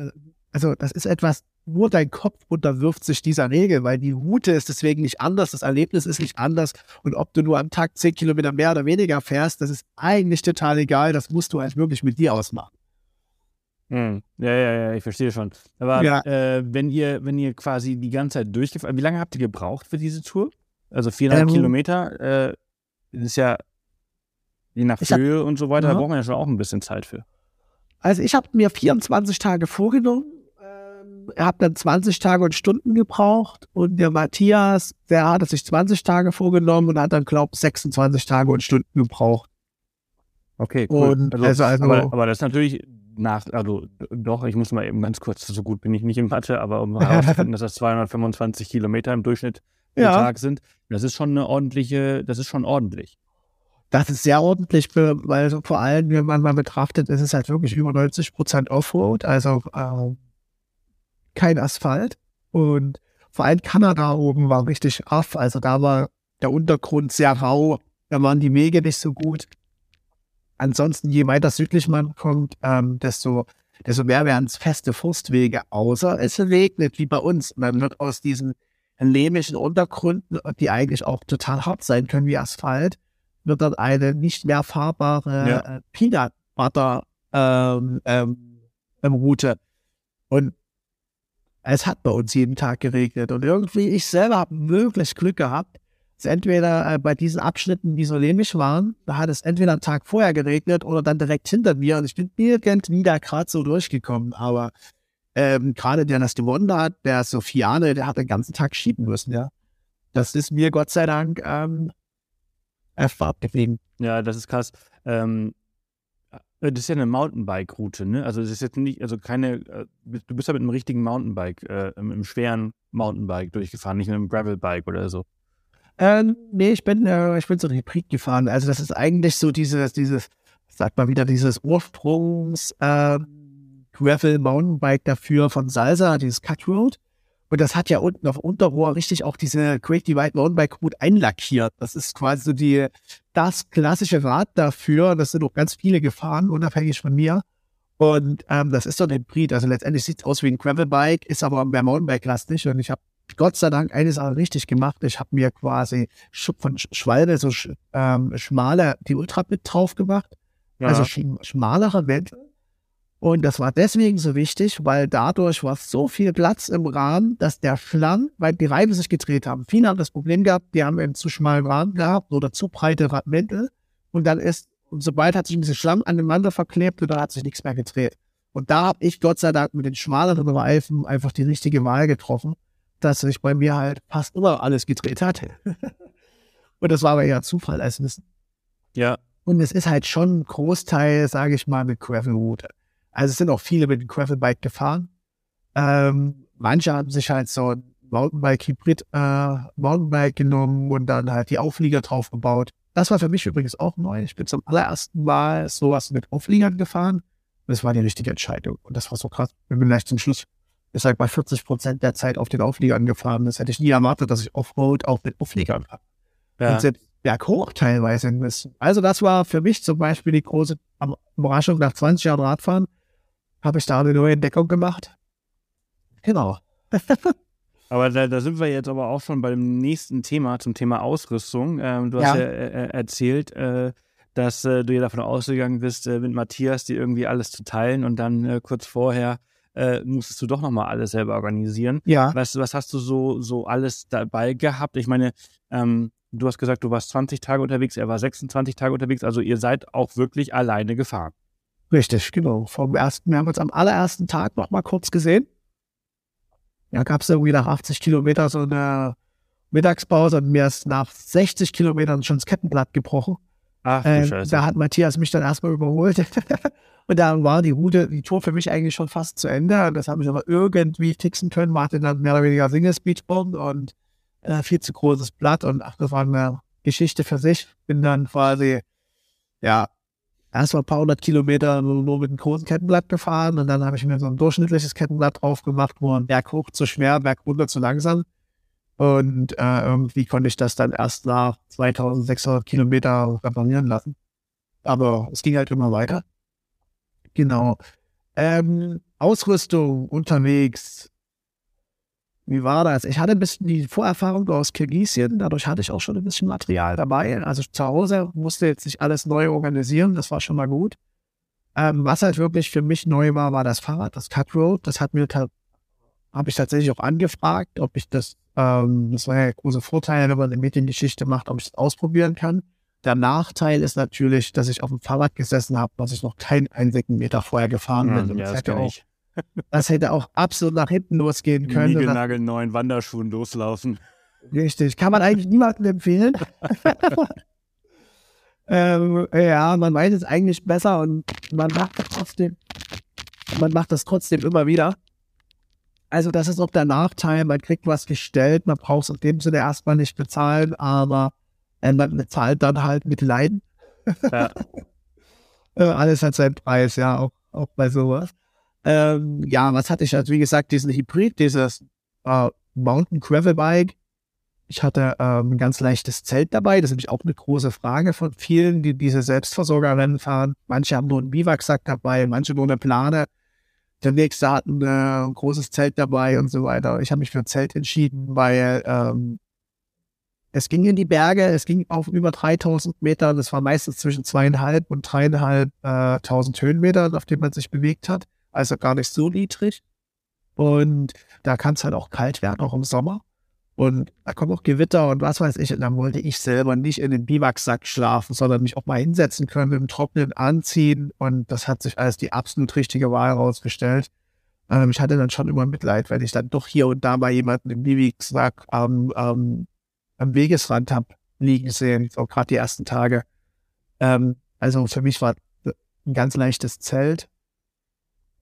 Also, das ist etwas, nur dein Kopf unterwirft sich dieser Regel, weil die Route ist deswegen nicht anders, das Erlebnis ist nicht anders. Und ob du nur am Tag zehn Kilometer mehr oder weniger fährst, das ist eigentlich total egal. Das musst du halt wirklich mit dir ausmachen. Hm. Ja, ja, ja, ich verstehe schon. Aber ja. äh, wenn ihr, wenn ihr quasi die ganze Zeit durchgefahren, wie lange habt ihr gebraucht für diese Tour? Also viereinhalb ähm, Kilometer äh, ist ja je nach Höhe hab, und so weiter, da braucht man ja schon auch ein bisschen Zeit für. Also ich habe mir 24 Tage vorgenommen. Ähm, hat dann 20 Tage und Stunden gebraucht und der Matthias, der hat sich 20 Tage vorgenommen und hat dann, glaube ich, 26 Tage und Stunden gebraucht. Okay, cool. Und also, also, aber, aber das ist natürlich nach, also doch, ich muss mal eben ganz kurz, so gut bin ich nicht im Mathe, aber um herauszufinden, dass das 225 Kilometer im Durchschnitt pro ja. Tag sind, das ist schon eine ordentliche, das ist schon ordentlich. Das ist sehr ordentlich, weil so vor allem, wenn man mal betrachtet, ist es halt wirklich über 90 Prozent Offroad, also äh, kein Asphalt. Und vor allem Kanada oben war richtig off, also da war der Untergrund sehr rau, da waren die Wege nicht so gut. Ansonsten, je weiter südlich man kommt, ähm, desto, desto mehr werden es feste Forstwege, außer es regnet, wie bei uns. Man wird aus diesen lehmischen Untergründen, die eigentlich auch total hart sein können wie Asphalt, wird dann eine nicht mehr fahrbare ja. äh, Peanut Butter ähm, ähm, Route. Und es hat bei uns jeden Tag geregnet. Und irgendwie, ich selber habe wirklich Glück gehabt, es entweder äh, bei diesen Abschnitten, die so lehmig waren, da hat es entweder einen Tag vorher geregnet oder dann direkt hinter mir und ich bin irgendwie da gerade so durchgekommen. Aber ähm, gerade der das gewonnen hat, der Sofiane, der hat den ganzen Tag schieben müssen, ja. Das ist mir Gott sei Dank ähm, erfahrt geblieben. Ja, das ist krass. Ähm, Äh, das ist ja eine Mountainbike-Route, ne? Also es ist jetzt nicht, also keine, äh, du bist ja mit einem richtigen Mountainbike, äh, mit einem schweren Mountainbike durchgefahren, nicht mit einem Gravelbike oder so. Ähm, nee, ich bin, äh, ich bin so ein Hybrid gefahren. Also das ist eigentlich so dieses, dieses, sag mal wieder, dieses Ursprungs äh, Gravel Mountainbike dafür von Salsa, dieses Cut Road. Und das hat ja unten auf Unterrohr richtig auch diese Great Divide Mountainbike Route einlackiert. Das ist quasi so die, das klassische Rad dafür. Das sind auch ganz viele gefahren, unabhängig von mir. Und ähm, das ist so ein Hybrid. Also letztendlich sieht es aus wie ein Gravelbike, ist aber mehr Mountainbike-lastig. Und ich habe Gott sei Dank eine Sache richtig gemacht. Ich habe mir quasi von Schwalbe so ähm, schmale, die Ultra mit drauf gemacht. Ja. Also schmalere Wände und das war deswegen so wichtig, weil dadurch war so viel Platz im Rahmen, dass der Schlamm, weil die Reifen sich gedreht haben. Viele haben das Problem gehabt, die haben einen zu schmalen Rahmen gehabt oder zu breite Mäntel. Und dann ist, und sobald hat sich ein bisschen Schlamm aneinander verklebt und dann hat sich nichts mehr gedreht. Und da habe ich Gott sei Dank mit den schmaleren Reifen einfach die richtige Wahl getroffen, dass sich bei mir halt fast immer alles gedreht hat. und das war aber eher Zufall als Wissen. Ja. Und es ist halt schon ein Großteil, sage ich mal, mit Gravel-Route. Also es sind auch viele mit dem Gravelbike gefahren. Ähm, manche haben sich halt so ein Mountainbike-Hybrid äh, Mountainbike genommen und dann halt die Auflieger drauf gebaut. Das war für mich übrigens auch neu. Ich bin zum allerersten Mal sowas mit Aufliegern gefahren. Das war die richtige Entscheidung. Und das war so krass. Ich bin gleich zum Schluss, ich sag bei 40 Prozent der Zeit auf den Aufliegern gefahren. Das hätte ich nie erwartet, dass ich Offroad auch mit Aufliegern fahre. Ja. Und selbst berghoch teilweise müssen. Also das war für mich zum Beispiel die große Überraschung nach 20 Jahren Radfahren habe ich da eine neue Entdeckung gemacht. Genau. aber da, da, sind wir jetzt aber auch schon beim nächsten Thema, zum Thema Ausrüstung. Ähm, du hast ja, ja äh, äh erzählt, äh, dass äh, du ja davon ausgegangen bist, äh, mit Matthias dir irgendwie alles zu teilen und dann äh, kurz vorher musstest du doch nochmal alles selber organisieren. Ja. Was, was hast du so, so alles dabei gehabt? Ich meine, ähm, du hast gesagt, du warst 20 Tage unterwegs, er war 26 Tage unterwegs, also ihr seid auch wirklich alleine gefahren. Richtig, genau. Vom ersten, wir haben uns am allerersten Tag noch mal kurz gesehen. Ja, gab es irgendwie nach 80 Kilometern so eine Mittagspause und mir ist nach 60 Kilometern schon das Kettenblatt gebrochen. Ach, ähm. Da hat Matthias mich dann erstmal überholt. und dann war die Route, die Tour für mich eigentlich schon fast zu Ende. Das habe ich aber irgendwie fixen können. Man hatte dann mehr oder weniger Single Speedbomb und äh, viel zu großes Blatt. Und ach, das war eine Geschichte für sich. Bin dann quasi, ja, erst mal ein paar hundert Kilometer nur mit einem großen Kettenblatt gefahren und dann habe ich mir so ein durchschnittliches Kettenblatt drauf gemacht, wo ein Berg hoch zu schwer, Berg runter zu langsam. Und äh, irgendwie konnte ich das dann erst nach 2600 Kilometer reparieren lassen. Aber es ging halt immer weiter. Genau. Ähm, Ausrüstung unterwegs wie war das? Ich hatte ein bisschen die Vorerfahrung aus Kirgisien, dadurch hatte ich auch schon ein bisschen Material dabei. Also zu Hause musste jetzt nicht alles neu organisieren, das war schon mal gut. Ähm, was halt wirklich für mich neu war, war das Fahrrad, das Cut Road. Das hat mir habe ich tatsächlich auch angefragt, ob ich das, ähm, das war ja der große Vorteil, wenn man eine Mediengeschichte macht, ob ich das ausprobieren kann. Der Nachteil ist natürlich, dass ich auf dem Fahrrad gesessen habe, was ich noch keinen einzigen Meter vorher gefahren bin. Ja, das, das hätte auch. Das hätte auch absolut nach hinten losgehen können. Niegelnagelneuen Wanderschuhen loslaufen. Richtig. Kann man eigentlich niemandem empfehlen. ähm, ja, man weiß es eigentlich besser und man macht das trotzdem, man macht das trotzdem immer wieder. Also, das ist auch der Nachteil. Man kriegt was gestellt, man braucht es in dem Sinne erstmal nicht bezahlen, aber äh, man bezahlt dann halt mit Leiden. Ja. Alles hat seinen Preis, ja, auch, auch bei sowas. Ähm, ja, was hatte ich? Also wie gesagt, diesen Hybrid, dieses äh, Mountain Gravel Bike. Ich hatte ähm, ein ganz leichtes Zelt dabei. Das ist nämlich auch eine große Frage von vielen, die diese Selbstversorgerrennen fahren. Manche haben nur einen Biwaksack dabei, manche nur eine Plane. Der nächste hat ein, äh, großes Zelt dabei und so weiter. Ich habe mich für ein Zelt entschieden, weil ähm, es ging in die Berge, es ging auf über 3000 Meter. Das war meistens zwischen zweieinhalb und dreieinhalb äh, tausend Höhenmetern, auf denen man sich bewegt hat also gar nicht so niedrig. Und da kann es halt auch kalt werden, auch im Sommer. Und da kommen auch Gewitter und was weiß ich. Und dann wollte ich selber nicht in den Biwaksack schlafen, sondern mich auch mal hinsetzen können, mit dem Trocknen anziehen. Und das hat sich als die absolut richtige Wahl herausgestellt. Ähm, ich hatte dann schon immer Mitleid, wenn ich dann doch hier und da mal jemanden im Biwaksack am, ähm, am Wegesrand habe liegen sehen, so gerade die ersten Tage. Ähm, also für mich war ein ganz leichtes Zelt.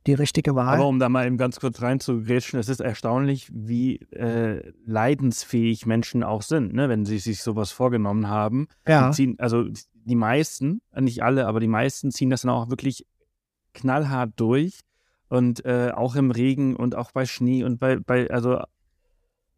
Die richtige Wahl. Aber um da mal eben ganz kurz reinzugrätschen, es ist erstaunlich, wie äh, leidensfähig Menschen auch sind, ne? wenn sie sich sowas vorgenommen haben. ja. Die ziehen, also die meisten, nicht alle, aber die meisten ziehen das dann auch wirklich knallhart durch. Und äh, auch im Regen und auch bei Schnee und bei, bei also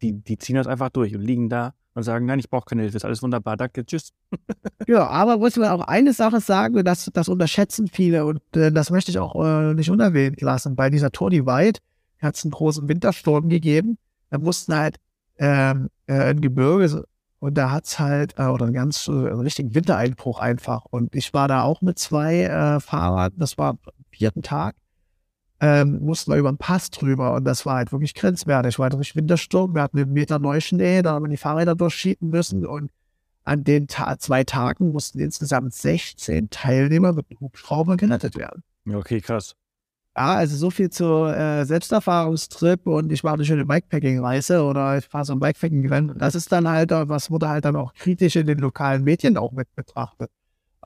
die, die ziehen das einfach durch und liegen da und sagen, nein, ich brauche keine Hilfe, ist alles wunderbar, danke, tschüss. Ja, aber muss man auch eine Sache sagen, das, das unterschätzen viele und äh, das möchte ich auch äh, nicht unerwähnt lassen. Bei dieser Tour Divide hat es einen großen Wintersturm gegeben. Da mussten halt ähm, äh, ein Gebirge und da hat's halt, äh, oder einen ganz äh, einen richtigen Wintereinbruch einfach. Und ich war da auch mit zwei äh, Fahrern, das war am vierten Tag, ähm, mussten wir über den Pass drüber und das war halt wirklich grenzwertig. War durch Wintersturm, wir hatten einen Meter Neuschnee, da haben wir die Fahrräder durchschieben müssen und an den Ta zwei Tagen mussten insgesamt 16 Teilnehmer mit einem Hubschrauber gerettet werden. Okay, krass. Ja, also so viel zur äh, Selbsterfahrungstrip und ich mache eine schöne Bikepacking-Reise oder ich fahre so ein Bikepacking-Rennen. Das ist dann halt, was wurde halt dann auch kritisch in den lokalen Medien auch mit betrachtet.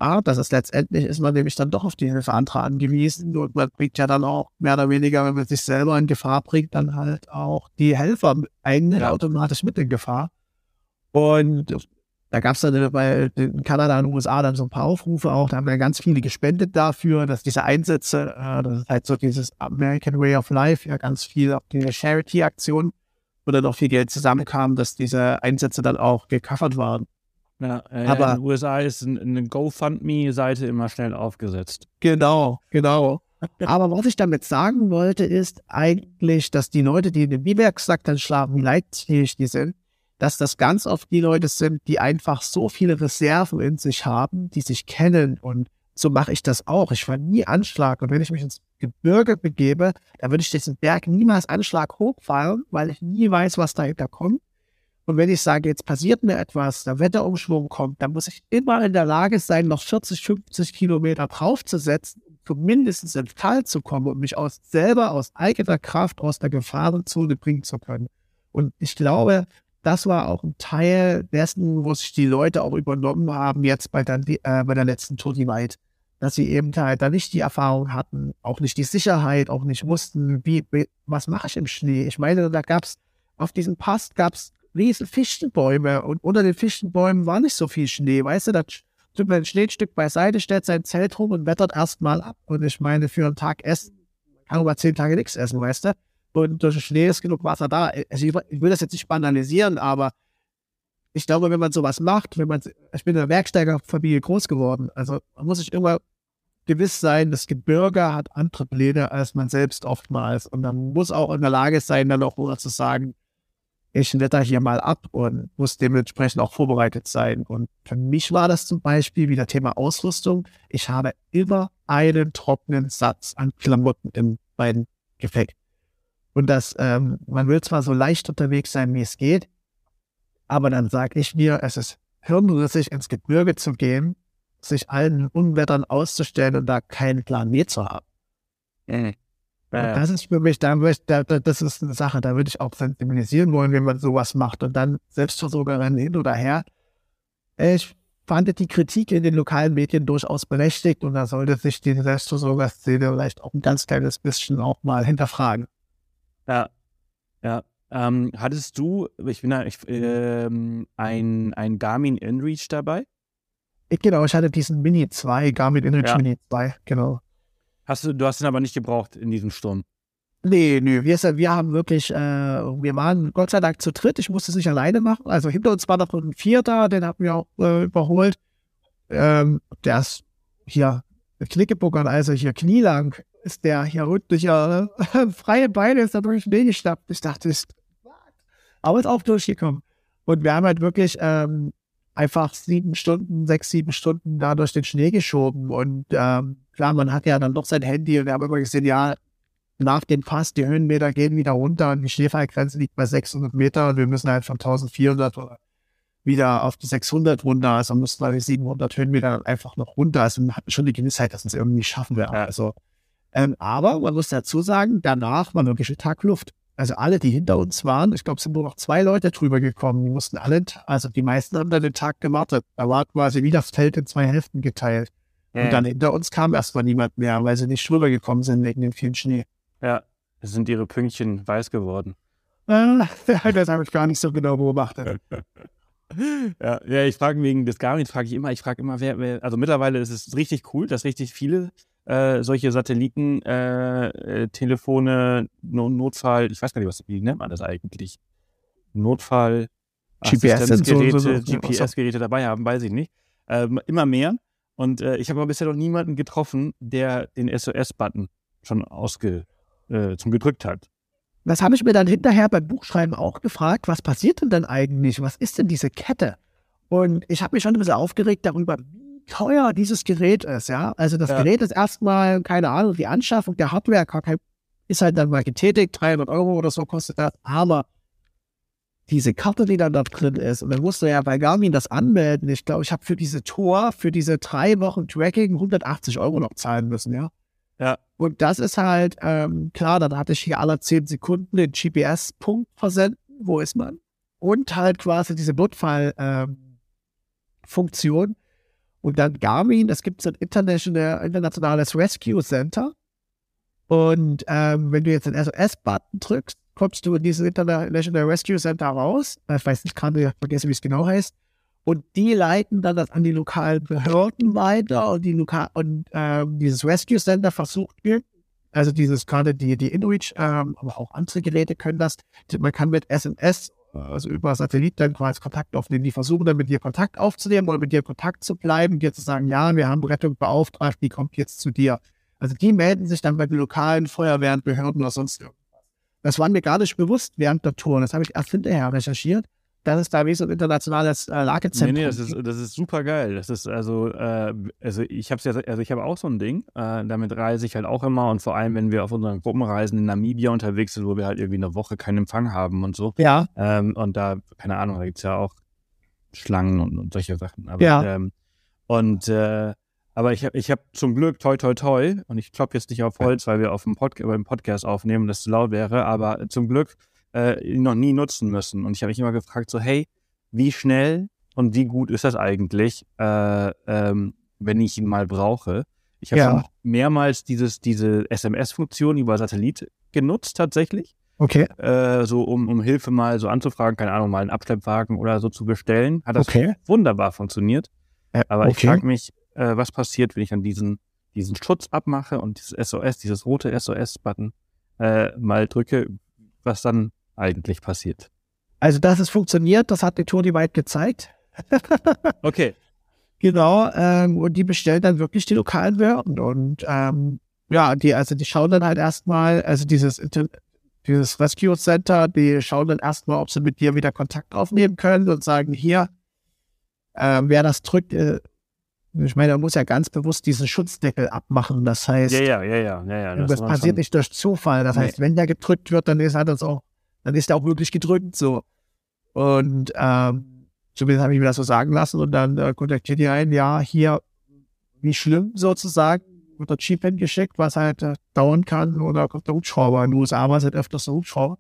Ah, das ist letztendlich, ist man nämlich dann doch auf die Hilfe angewiesen und man bringt ja dann auch mehr oder weniger, wenn man sich selber in Gefahr bringt, dann halt auch die Helfer eigentlich Ja. automatisch mit in Gefahr. Und da gab es dann bei in Kanada und USA dann so ein paar Aufrufe auch, da haben wir ganz viele gespendet dafür, dass diese Einsätze, äh, das ist halt so dieses American Way of Life, ja ganz viel auf die Charity-Aktion, wo dann auch viel Geld zusammenkam, dass diese Einsätze dann auch gecovert waren. Ja, äh, Aber- in den USA ist ein- eine GoFundMe-Seite immer schnell aufgesetzt. Genau, genau. Aber was ich damit sagen wollte, ist eigentlich, dass die Leute, die in den Bibergsack dann schlafen, wie leidfähig die sind, dass das ganz oft die Leute sind, die einfach so viele Reserven in sich haben, die sich kennen. Und so mache ich das auch. Ich fahre nie Anschlag. Und wenn ich mich ins Gebirge begebe, dann würde ich diesen Berg niemals Anschlag hochfahren, weil ich nie weiß, was dahinter kommt. Und wenn ich sage, jetzt passiert mir etwas, der Wetterumschwung kommt, dann muss ich immer in der Lage sein, noch 40, 50 Kilometer draufzusetzen, um zumindest ins Tal zu kommen und mich aus, selber aus eigener Kraft aus der Gefahrenzone bringen zu können. Und ich glaube, das war auch ein Teil dessen, wo sich die Leute auch übernommen haben, jetzt bei der, äh, bei der letzten Tour Divide. Dass sie eben halt da nicht die Erfahrung hatten, auch nicht die Sicherheit, auch nicht wussten, wie, wie was mache ich im Schnee. Ich meine, da gab's auf diesem Pass gab's riesen Fichtenbäume und unter den Fichtenbäumen war nicht so viel Schnee. Weißt du, da tut man ein Schneestück beiseite, stellt sein Zelt rum und wettert erstmal ab. Und ich meine, für einen Tag essen, kann man zehn Tage nichts essen, weißt du? Und durch den Schnee ist genug Wasser da. Also ich, ich will das jetzt nicht banalisieren, aber ich glaube, wenn man sowas macht, wenn man, ich bin in einer Werksteigerfamilie groß geworden, also man muss sich immer gewiss sein, das Gebirge hat andere Pläne als man selbst oftmals. Und man muss auch in der Lage sein, dann auch mal zu sagen, ich wetter hier mal ab und muss dementsprechend auch vorbereitet sein. Und für mich war das zum Beispiel wieder Thema Ausrüstung. Ich habe immer einen trockenen Satz an Klamotten im beiden Gepäck. Und das, ähm, man will zwar so leicht unterwegs sein, wie es geht, aber dann sage ich mir, es ist hirnrissig, ins Gebirge zu gehen, sich allen Unwettern auszustellen und da keinen Plan B zu haben. Und das ist für mich, da, da, das ist eine Sache, da würde ich auch sensibilisieren wollen, wenn man sowas macht und dann Selbstversorgerin hin oder her. Ich fand die Kritik in den lokalen Medien durchaus berechtigt und da sollte sich die Selbstversorgerszene vielleicht auch ein ganz kleines bisschen auch mal hinterfragen. Ja, ja. Ähm, hattest du, ich bin da, ich, ähm, ein, ein Garmin InReach dabei? Ich, genau, ich hatte diesen Mini 2, Garmin InReach Ja. Mini 2, genau. Hast du, du hast ihn aber nicht gebraucht in diesem Sturm. Nee, nee, wir, sind- wir haben wirklich, äh, wir waren Gott sei Dank zu dritt. Ich musste es nicht alleine machen. Also hinter uns war noch ein Vierter, den haben wir auch äh, überholt. Ähm, der ist hier Knickebuckern, also hier knielang, ist der hier unten hier äh, freie Beine ist da durch den geschnappt. Ich dachte, ist, aber ist auch durchgekommen. Und wir haben halt wirklich ähm, einfach sieben Stunden, sechs, sieben Stunden da durch den Schnee geschoben. Und ähm, klar, man hat ja dann doch sein Handy und wir haben immer gesehen, ja, nach dem Pass, die Höhenmeter gehen wieder runter und die Schneefallgrenze liegt bei 600 Meter und wir müssen halt von 1400 oder wieder auf die 600 runter. Also mussten wir die 700 Höhenmeter dann einfach noch runter. Also man hat schon die Gewissheit, dass wir es irgendwie schaffen werden. Ja. Also, ähm, aber man muss dazu sagen, danach war wirklich ein Tag Luft. Also alle, die hinter uns waren, ich glaube, es sind nur noch zwei Leute drüber gekommen. Die mussten alle, also die meisten haben dann den Tag gewartet. Da war quasi wie das Feld in zwei Hälften geteilt. Ja, Und dann hinter uns kam erstmal niemand mehr, weil sie nicht rübergekommen sind wegen dem vielen Schnee. ja, sind ihre Pünktchen weiß geworden. Ah, das habe ich gar nicht so genau beobachtet. Ja, ja ich frage wegen des Garmin, frage ich immer, ich frage immer, wer, wer, also mittlerweile ist es richtig cool, dass richtig viele äh, solche Satellitentelefone, äh, Telefone, no Notfall, ich weiß gar nicht, was, wie nennt man das eigentlich? Notfall, GPS-Sensoren, Assistenzgeräte, so, so, so. GPS-Geräte dabei haben, weiß ich nicht. Ähm, immer mehr. Und äh, ich habe aber bisher noch niemanden getroffen, der den SOS-Button schon ausge, äh, zum gedrückt hat. Das habe ich mir dann hinterher beim Buchschreiben auch gefragt, was passiert denn dann eigentlich? Was ist denn diese Kette? Und ich habe mich schon ein bisschen aufgeregt darüber, wie teuer dieses Gerät ist, ja. Also das Ja. Gerät ist erstmal, keine Ahnung, die Anschaffung der Hardware ist halt dann mal getätigt, 300 Euro oder so kostet das, aber diese Karte, die dann da drin ist, und dann musst du ja bei Garmin das anmelden. Ich glaube, ich habe für diese Tour, für diese drei Wochen Tracking 180 Euro noch zahlen müssen, ja. Ja. Und das ist halt, ähm, klar, dann hatte ich hier alle 10 Sekunden den GPS-Punkt versenden. Wo ist man? Und halt quasi diese Notfall-Funktion. Und dann Garmin, es gibt so ein international, internationales Rescue Center. Und ähm, wenn du jetzt den SOS-Button drückst, kommst du in dieses International Rescue Center raus. Ich weiß nicht gerade, vergesse, wie es genau heißt. Und die leiten dann das an die lokalen Behörden weiter und die lokal und ähm, dieses Rescue Center versucht also dieses gerade die, die InReach, ähm, aber auch andere Geräte können das. Man kann mit SMS, also über Satellit dann quasi Kontakt aufnehmen. Die versuchen dann mit dir Kontakt aufzunehmen oder mit dir Kontakt zu bleiben, dir zu sagen, ja, wir haben Rettung beauftragt, die kommt jetzt zu dir. Also die melden sich dann bei den lokalen Feuerwehren, Behörden oder sonst irgendwas. Das war mir gar nicht bewusst während der Tour. Das habe ich erst hinterher recherchiert. Das ist da wie so ein internationales äh, Nee, Lagezentrum. nee, das ist, das ist super geil. Das ist also, äh, also ich habe ja, also ich habe auch so ein Ding. Äh, damit reise ich halt auch immer und vor allem, wenn wir auf unseren Gruppenreisen in Namibia unterwegs sind, wo wir halt irgendwie eine Woche keinen Empfang haben und so. ja, Ähm, und da, keine Ahnung, da gibt's ja auch Schlangen und, und solche Sachen. Aber, Ja. Ähm, und äh, aber ich habe ich hab zum Glück toi toi toi und ich klopfe jetzt nicht auf Holz, weil wir auf dem Pod beim Podcast aufnehmen und das zu laut wäre, aber zum Glück äh, noch nie nutzen müssen. Und ich habe mich immer gefragt, so, hey, wie schnell und wie gut ist das eigentlich, äh, ähm, wenn ich ihn mal brauche? Ich habe Ja. mehrmals dieses, diese SMS-Funktion über Satellit genutzt tatsächlich okay. äh, so um, um Hilfe mal so anzufragen, keine Ahnung, mal einen Abschleppwagen oder so zu bestellen. Hat das Okay. wunderbar funktioniert. Äh, Aber ich okay. frage mich, äh, was passiert, wenn ich dann diesen, diesen Schutz abmache und dieses SOS, dieses rote SOS-Button äh, mal drücke, was dann eigentlich passiert. Also, dass es funktioniert, das hat die Tour die weit gezeigt. Okay. Genau, ähm, und die bestellen dann wirklich die lokalen Behörden. Und ähm, ja, die, also die schauen dann halt erstmal, also dieses, dieses Rescue Center, die schauen dann erstmal, ob sie mit dir wieder Kontakt aufnehmen können und sagen, hier, ähm, wer das drückt, äh, ich meine, man muss ja ganz bewusst diesen Schutzdeckel abmachen. Das heißt, Ja, ja, ja, ja, ja, ja. das, war passiert nicht durch Zufall. Das Nee. heißt, wenn der gedrückt wird, dann ist er das auch, dann ist er auch wirklich gedrückt so. Und ähm, zumindest habe ich mir das so sagen lassen und dann äh, kontaktiert ihr einen, ja, hier, wie schlimm sozusagen, wird der Chip hingeschickt, was halt äh, dauern kann, oder kommt der Hubschrauber. In den USA war es halt öfters der Hubschrauber.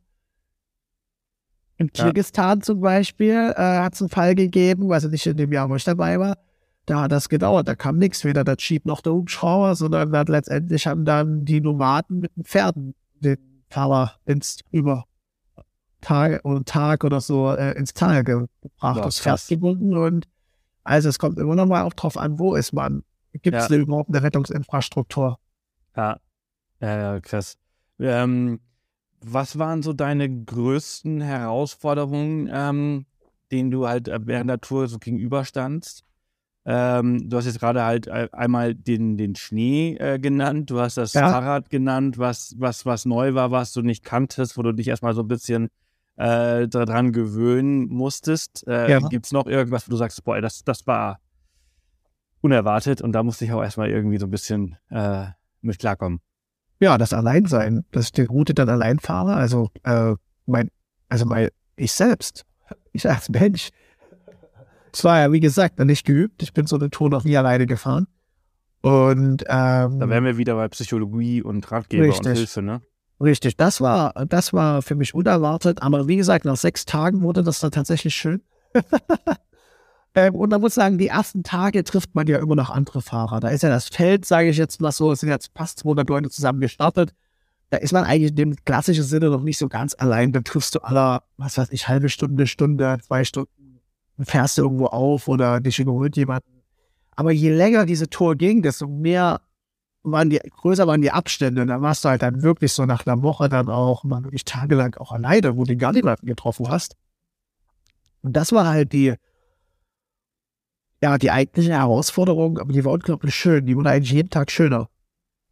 In Ja. Zum Beispiel äh, hat es einen Fall gegeben, also nicht in dem Jahr, wo ich dabei war, da hat das gedauert, da kam nichts, weder der Jeep noch der Hubschrauber, sondern dann letztendlich haben dann die Nomaden mit den Pferden den Fahrer ins über Tag oder Tag oder so äh, ins Tal ge- gebracht, das Pferd gebunden und also es kommt immer noch mal auch drauf an, wo ist man. Gibt es Ja. überhaupt eine Rettungsinfrastruktur? Ja, ja, ja krass. Ähm, was waren so deine größten Herausforderungen, ähm, denen du halt äh, während der Tour so gegenüberstandst? Ähm, du hast jetzt gerade halt äh, einmal den, den Schnee äh, genannt, du hast das Ja. Fahrrad genannt, was, was, was neu war, was du nicht kanntest, wo du dich erstmal so ein bisschen äh, daran gewöhnen musstest. Äh, Ja. Gibt es noch irgendwas, wo du sagst, boah, das, das war unerwartet und da musste ich auch erstmal irgendwie so ein bisschen äh, mit klarkommen. Ja, das Alleinsein, dass ich die Route dann allein fahre, also äh, mein, also mein, ich selbst, ich als Mensch. Es war ja, wie gesagt, noch nicht geübt. Ich bin so eine Tour noch nie alleine gefahren. Und ähm, Da wären wir wieder bei Psychologie und Ratgeber und Richtig. Hilfe, ne? Richtig, das war, das war für mich unerwartet. Aber wie gesagt, nach sechs Tagen wurde das dann tatsächlich schön. Ähm, und man muss sagen, die ersten Tage trifft man ja immer noch andere Fahrer. Da ist ja das Feld, sage ich jetzt mal so, es sind jetzt fast 200 Leute zusammen gestartet. Da ist man eigentlich in dem klassischen Sinne noch nicht so ganz allein. Dann triffst du aller, was weiß ich, halbe Stunde, Stunde, zwei Stunden, fährst du irgendwo auf oder dich überholt jemanden. Aber je länger diese Tour ging, desto mehr waren die, größer waren die Abstände. Und dann warst du halt dann wirklich so nach einer Woche dann auch mal wirklich tagelang auch alleine, wo du gar niemanden getroffen hast. Und das war halt die, ja, die eigentliche Herausforderung, aber die war unglaublich schön. Die wurde eigentlich jeden Tag schöner.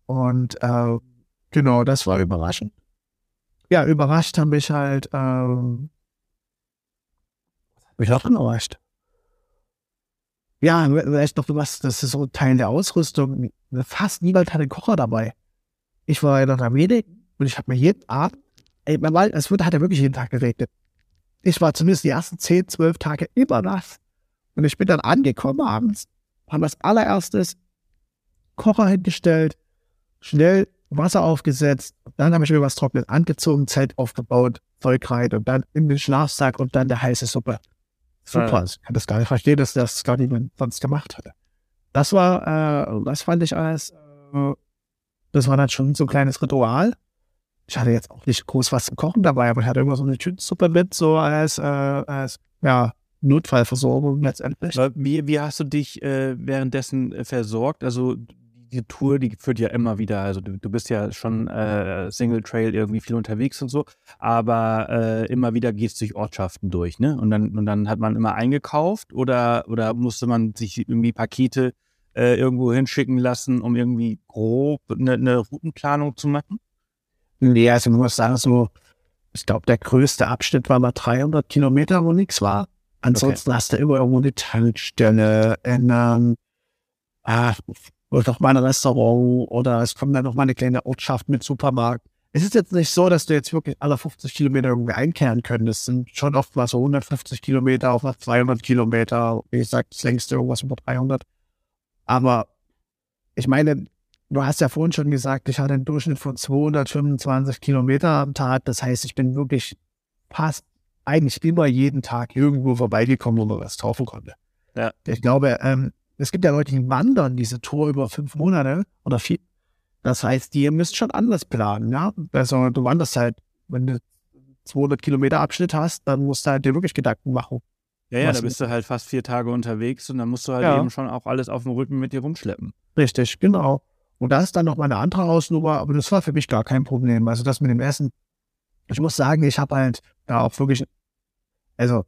Und äh, genau, das war überraschend. Ja, überrascht haben mich halt, ähm, mich auch überrascht. Ja, vielleicht noch was, das ist so ein Teil der Ausrüstung. Fast niemand hatte einen Kocher dabei. Ich war in der Medik und ich habe mir jeden Abend, ey, man war, es wird, hat ja wirklich jeden Tag geregnet. Ich war zumindest die ersten 10, 12 Tage immer nass. Und ich bin dann angekommen abends, haben als allererstes Kocher hingestellt, schnell Wasser aufgesetzt, dann habe ich mir was Trockenes angezogen, Zelt aufgebaut, Zeug rein und dann in den Schlafsack und dann der heiße Suppe. Super, ja. ich kann das gar nicht verstehen, dass das gar niemand sonst gemacht hatte. Das war, äh, das fand ich als, äh, das war dann schon so ein kleines Ritual. Ich hatte jetzt auch nicht groß was zum Kochen dabei, aber ich hatte immer so eine Tütensuppe mit, so als, äh, als ja, Notfallversorgung letztendlich. Wie, wie hast du dich äh, währenddessen äh, versorgt? Also die Tour, die führt ja immer wieder, also du, du bist ja schon äh, Single Trail irgendwie viel unterwegs und so, aber äh, immer wieder gehst du durch Ortschaften durch, ne? Und dann, und dann hat man immer eingekauft oder, oder musste man sich irgendwie Pakete äh, irgendwo hinschicken lassen, um irgendwie grob eine, eine Routenplanung zu machen? Nee, also man muss sagen, so, ich glaube, der größte Abschnitt war mal 300 Kilometer, wo nichts war. Ansonsten okay. hast du immer irgendwo eine Tankstelle, in, ähm, ah, oder noch mal ein Restaurant oder es kommt dann noch mal eine kleine Ortschaft mit Supermarkt. Es ist jetzt nicht so, dass du jetzt wirklich alle 50 Kilometer irgendwie einkehren könntest. Es sind schon oft mal so 150 Kilometer, auch mal 200 Kilometer. Wie gesagt, das längste irgendwas über 300. Aber ich meine, du hast ja vorhin schon gesagt, ich hatte einen Durchschnitt von 225 Kilometer am Tag. Das heißt, ich bin wirklich fast eigentlich immer jeden Tag irgendwo vorbeigekommen, wo man was kaufen konnte. Ja. Ich glaube, ähm, es gibt ja Leute, die wandern diese Tour über fünf Monate oder vier. Das heißt, die müsst schon anders planen, ja. Also du wanderst halt, wenn du 200 Kilometer Abschnitt hast, dann musst du halt dir wirklich Gedanken machen. Ja, ja, da bist du halt fast vier Tage unterwegs und dann musst du halt ja. eben schon auch alles auf dem Rücken mit dir rumschleppen. Richtig, genau. Und da ist dann noch mal eine andere Hausnummer, aber das war für mich gar kein Problem. Also das mit dem Essen. Ich muss sagen, ich habe halt da auch wirklich, also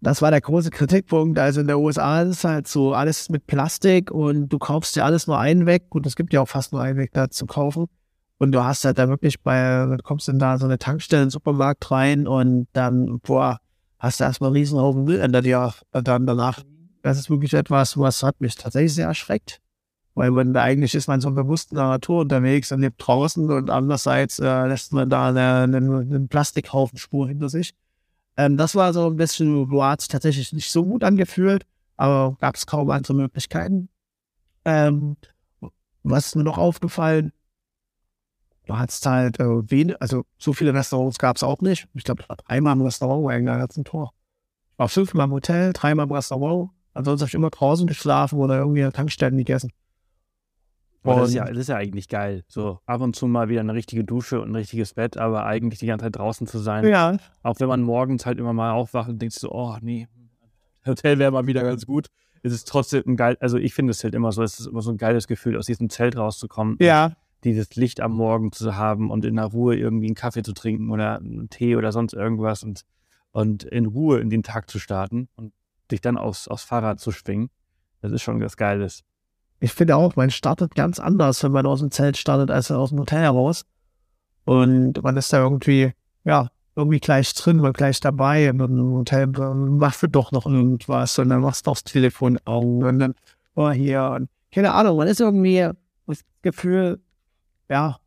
das war der große Kritikpunkt. Also in der USA ist halt so alles mit Plastik und du kaufst dir alles nur einen weg. Und es gibt ja auch fast nur einen weg da zu kaufen. Und du hast halt da wirklich bei, du kommst in da so eine Tankstelle, einen Supermarkt rein und dann, boah, hast du erstmal einen Riesenhaufen Müll hinter dir. Dann danach, das ist wirklich etwas, was hat mich tatsächlich sehr erschreckt. Weil man eigentlich ist man so bewusst in der Natur unterwegs und lebt draußen und andererseits äh, lässt man da eine, eine, eine Plastikhaufenspur hinter sich. Ähm, das war so ein bisschen, wo hat sich tatsächlich nicht so gut angefühlt, aber gab es kaum andere Möglichkeiten. Ähm, was ist mir noch aufgefallen? Du hattest halt äh, wenig, also so viele Restaurants gab es auch nicht. Ich glaube, dreimal im Restaurant war irgendein ganzen Tor. Ich war fünfmal im Hotel, dreimal im Restaurant. Ansonsten habe ich immer draußen geschlafen oder irgendwie an Tankstellen gegessen. Und das ist, ja, das ist ja eigentlich geil. So ab und zu mal wieder eine richtige Dusche und ein richtiges Bett, aber eigentlich die ganze Zeit draußen zu sein. Ja. Auch wenn man morgens halt immer mal aufwacht und denkt so, oh nee, Hotel wäre mal wieder ganz gut. Es ist trotzdem ein geil, also ich finde es halt immer so, es ist immer so ein geiles Gefühl, aus diesem Zelt rauszukommen. Ja. Dieses Licht am Morgen zu haben und in der Ruhe irgendwie einen Kaffee zu trinken oder einen Tee oder sonst irgendwas und, und in Ruhe in den Tag zu starten und dich dann aufs, aufs Fahrrad zu schwingen. Das ist schon was Geiles ich finde auch, man startet ganz anders, wenn man aus dem Zelt startet, als aus dem Hotel heraus. Und man ist da irgendwie, ja, irgendwie gleich drin, man gleich dabei. Und im Hotel machst du doch noch irgendwas und dann machst du aufs Telefon auf und dann, oh, hier und keine Ahnung, man ist irgendwie das Gefühl, ja,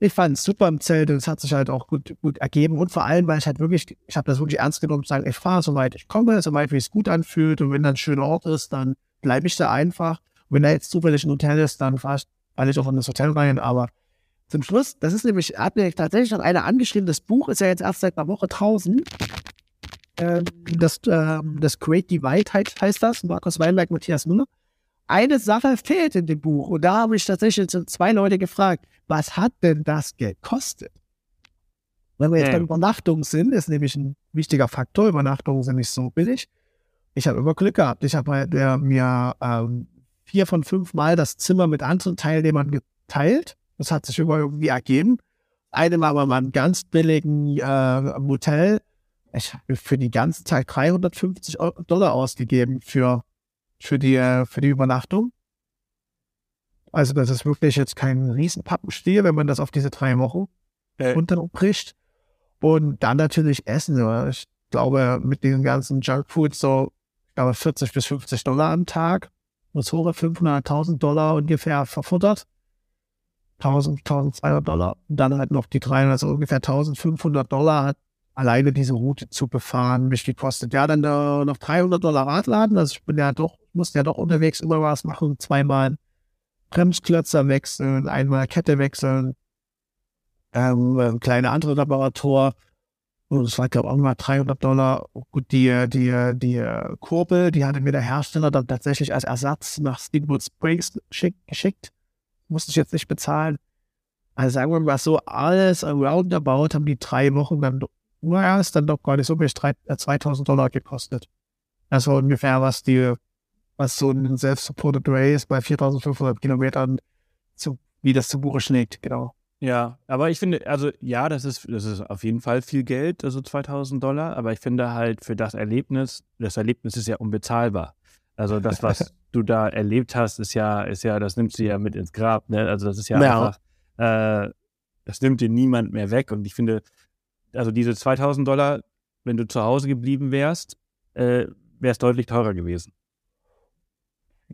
ich fand es super im Zelt und es hat sich halt auch gut, gut ergeben. Und vor allem, weil ich halt wirklich, ich habe das wirklich ernst genommen, sagen, ich fahre so weit ich komme, so weit wie es gut anfühlt. Und wenn dann ein schöner Ort ist, dann bleibe ich da einfach wenn da jetzt zufällig ein Hotel ist, dann fahre ich auch in das Hotel rein. Aber zum Schluss, das ist nämlich, hat mir tatsächlich noch einer angeschrieben, das Buch ist ja jetzt erst seit einer Woche draußen. ähm, das, ähm, das Great Divide heißt, heißt das, Markus Weinberg, Matthias Müller. Eine Sache fehlt in dem Buch und da habe ich tatsächlich zwei Leute gefragt, was hat denn das gekostet? Wenn wir jetzt bei Übernachtungen sind, ist nämlich ein wichtiger Faktor. Übernachtungen sind nicht so billig. Ich habe immer Glück gehabt. Ich habe halt, mir ähm, vier von fünf Mal das Zimmer mit anderen Teilnehmern geteilt. Das hat sich immer irgendwie ergeben. Eine war aber mal einen ganz billigen äh, Motel. Ich habe für die ganze Zeit 350 Euro, Dollar ausgegeben für, für, die, äh, für die Übernachtung. Also das ist wirklich jetzt kein Riesenpappenstiel, wenn man das auf diese drei Wochen äh. unterbricht. Und dann natürlich Essen. Ich glaube, mit den ganzen Junkfood so, ich glaube, 40 bis 50 Dollar am Tag. Hohe 500.000 Dollar ungefähr verfuttert. 1000, 1200 Dollar. Und dann halt noch die 300, also ungefähr 1500 Dollar hat alleine diese Route zu befahren mich gekostet. Ja, dann da noch 300 Dollar Radladen. Also ich bin ja doch, musste ja doch unterwegs immer was machen. Zweimal Bremsklötzer wechseln, einmal Kette wechseln, ähm, eine kleine andere Reparatur. Und das war, glaube ich, auch mal 300 Dollar. Gut, die, die, die Kurbel, die hatte mir der Hersteller dann tatsächlich als Ersatz nach Steamboat Springs geschickt. Musste ich jetzt nicht bezahlen. Also sagen wir mal so, alles roundabout haben die drei Wochen dann, naja, ist dann doch gar nicht so viel, 2000 Dollar gekostet. Also ungefähr, was die, was so ein Self-Supported Race bei 4500 Kilometern, zu, wie das zu Buche schlägt, genau. Ja, aber ich finde, also ja, das ist, das ist auf jeden Fall viel Geld, also 2000 Dollar, aber ich finde halt für das Erlebnis, das Erlebnis ist ja unbezahlbar. Also das, was du da erlebt hast, ist ja, ist ja, das nimmst du ja mit ins Grab, ne? Also das ist ja, ja. einfach, äh, das nimmt dir niemand mehr weg und ich finde, also diese 2000 Dollar, wenn du zu Hause geblieben wärst, äh, wäre es deutlich teurer gewesen.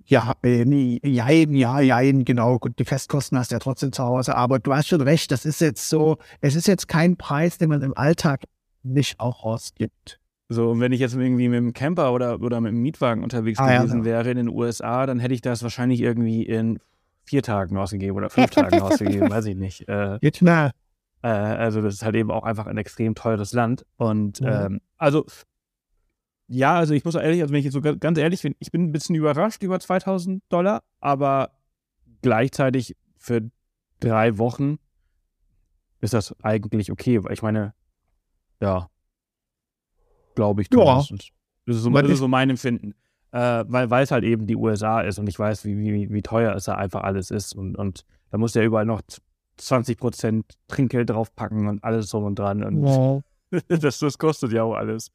Ja, äh, nee, jein, ja, jein, genau. Gut, die Festkosten hast du ja trotzdem zu Hause. Aber du hast schon recht, das ist jetzt so, es ist jetzt kein Preis, den man im Alltag nicht auch ausgibt. So, und wenn ich jetzt irgendwie mit dem Camper oder, oder mit dem Mietwagen unterwegs ah, gewesen ja, wäre in den USA, dann hätte ich das wahrscheinlich irgendwie in vier Tagen ausgegeben oder fünf Tagen ausgegeben, weiß ich nicht. Äh, Geht schnell. Äh, also, das ist halt eben auch einfach ein extrem teures Land. Und ja. ähm, also ja, also ich muss ehrlich, also wenn ich jetzt so ganz ehrlich bin, ich bin ein bisschen überrascht über 2000 Dollar, aber gleichzeitig für drei Wochen ist das eigentlich okay, weil ich meine, ja, glaube ich zumindest. Ja. Das ist so, das ist so mein Empfinden. Äh, weil, weil es halt eben die USA ist und ich weiß, wie, wie, wie teuer es da einfach alles ist und, und da muss ja überall noch 20% Trinkgeld draufpacken und alles so und dran und ja. das, das kostet ja auch alles.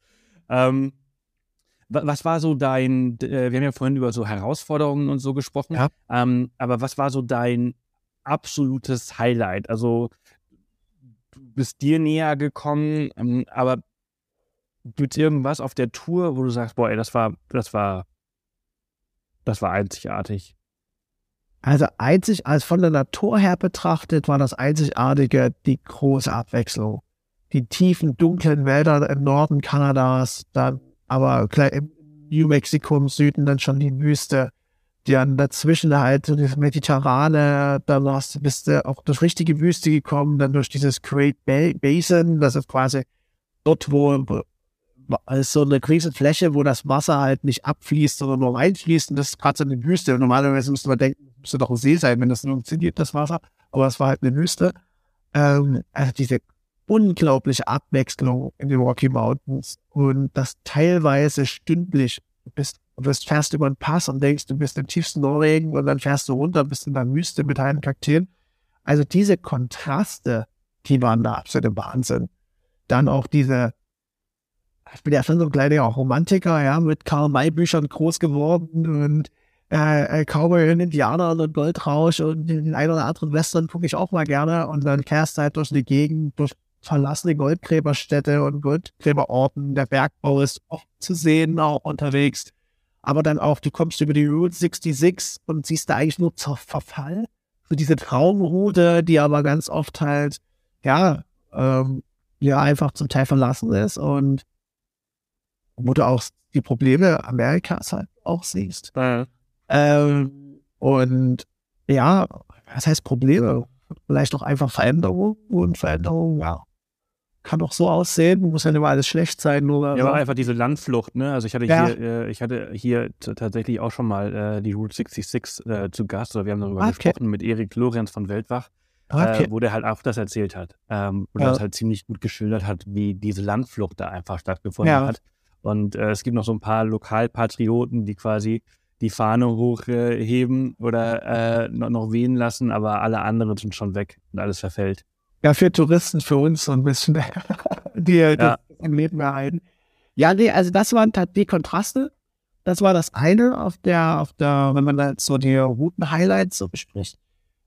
Ähm, was war so dein, äh, wir haben ja vorhin über so Herausforderungen und so gesprochen, ja. ähm, aber was war so dein absolutes Highlight? Also du bist dir näher gekommen, ähm, aber gibt es irgendwas auf der Tour, wo du sagst, boah, ey, das war, das war, das war einzigartig? Also einzig, als von der Natur her betrachtet, war das Einzigartige die große Abwechslung. Die tiefen, dunklen Wälder im Norden Kanadas, dann aber klar, im New Mexico im Süden dann schon die Wüste. Dann dazwischen halt so das Mediterrane, dann hast, bist du auch durch richtige Wüste gekommen, dann durch dieses Great Basin, das ist quasi dort, wo ist so eine riesige Fläche, wo das Wasser halt nicht abfließt, sondern nur reinfließt und das ist gerade so eine Wüste. Und normalerweise müsste man denken, müsste doch ein See sein, wenn das nur funktioniert, das Wasser. Aber es war halt eine Wüste. Ähm, also diese unglaubliche Abwechslung in den Rocky Mountains und das teilweise stündlich. Du bist, du fährst über einen Pass und denkst, du bist im tiefsten Norwegen und dann fährst du runter, bist in der Wüste mit heilen Kakteen. Also diese Kontraste, die waren da absolut Wahnsinn. Dann auch diese, ich bin ja schon so ein kleiner Romantiker, ja, mit Karl May Büchern groß geworden und äh, äh, Cowboy und Indianer und Goldrausch und den einen oder anderen Western gucke ich auch mal gerne und dann kehrst du halt durch die Gegend, durch verlassene Goldgräberstädte und Goldgräberorten. Der Bergbau ist oft zu sehen, auch unterwegs. Aber dann auch, du kommst über die Route 66 und siehst da eigentlich nur zur Verfall. So diese Traumroute, die aber ganz oft halt, ja, ähm, ja, einfach zum Teil verlassen ist und wo du auch die Probleme Amerikas halt auch siehst. Ja. Ähm, und ja, was heißt Probleme? Vielleicht auch einfach Veränderung und Veränderung, ja kann doch so aussehen, muss ja nicht immer alles schlecht sein. Nur ja, aber einfach diese Landflucht, ne? Also ich hatte ja. hier, äh, ich hatte hier tatsächlich auch schon mal äh, die Route 66 äh, zu Gast, oder wir haben darüber okay. gesprochen mit Erik Lorenz von Weltwach, äh, okay. wo der halt auch das erzählt hat. Ähm, und ja. das halt ziemlich gut geschildert hat, wie diese Landflucht da einfach stattgefunden ja. hat. Und äh, es gibt noch so ein paar Lokalpatrioten, die quasi die Fahne hochheben oder äh, noch wehen lassen, aber alle anderen sind schon weg und alles verfällt ja, für Touristen, für uns so ein bisschen, die ja. das im Leben erhalten. Ja, nee, also das waren halt die Kontraste. Das war das eine auf der, auf der, wenn man da so die Routen-Highlights so bespricht.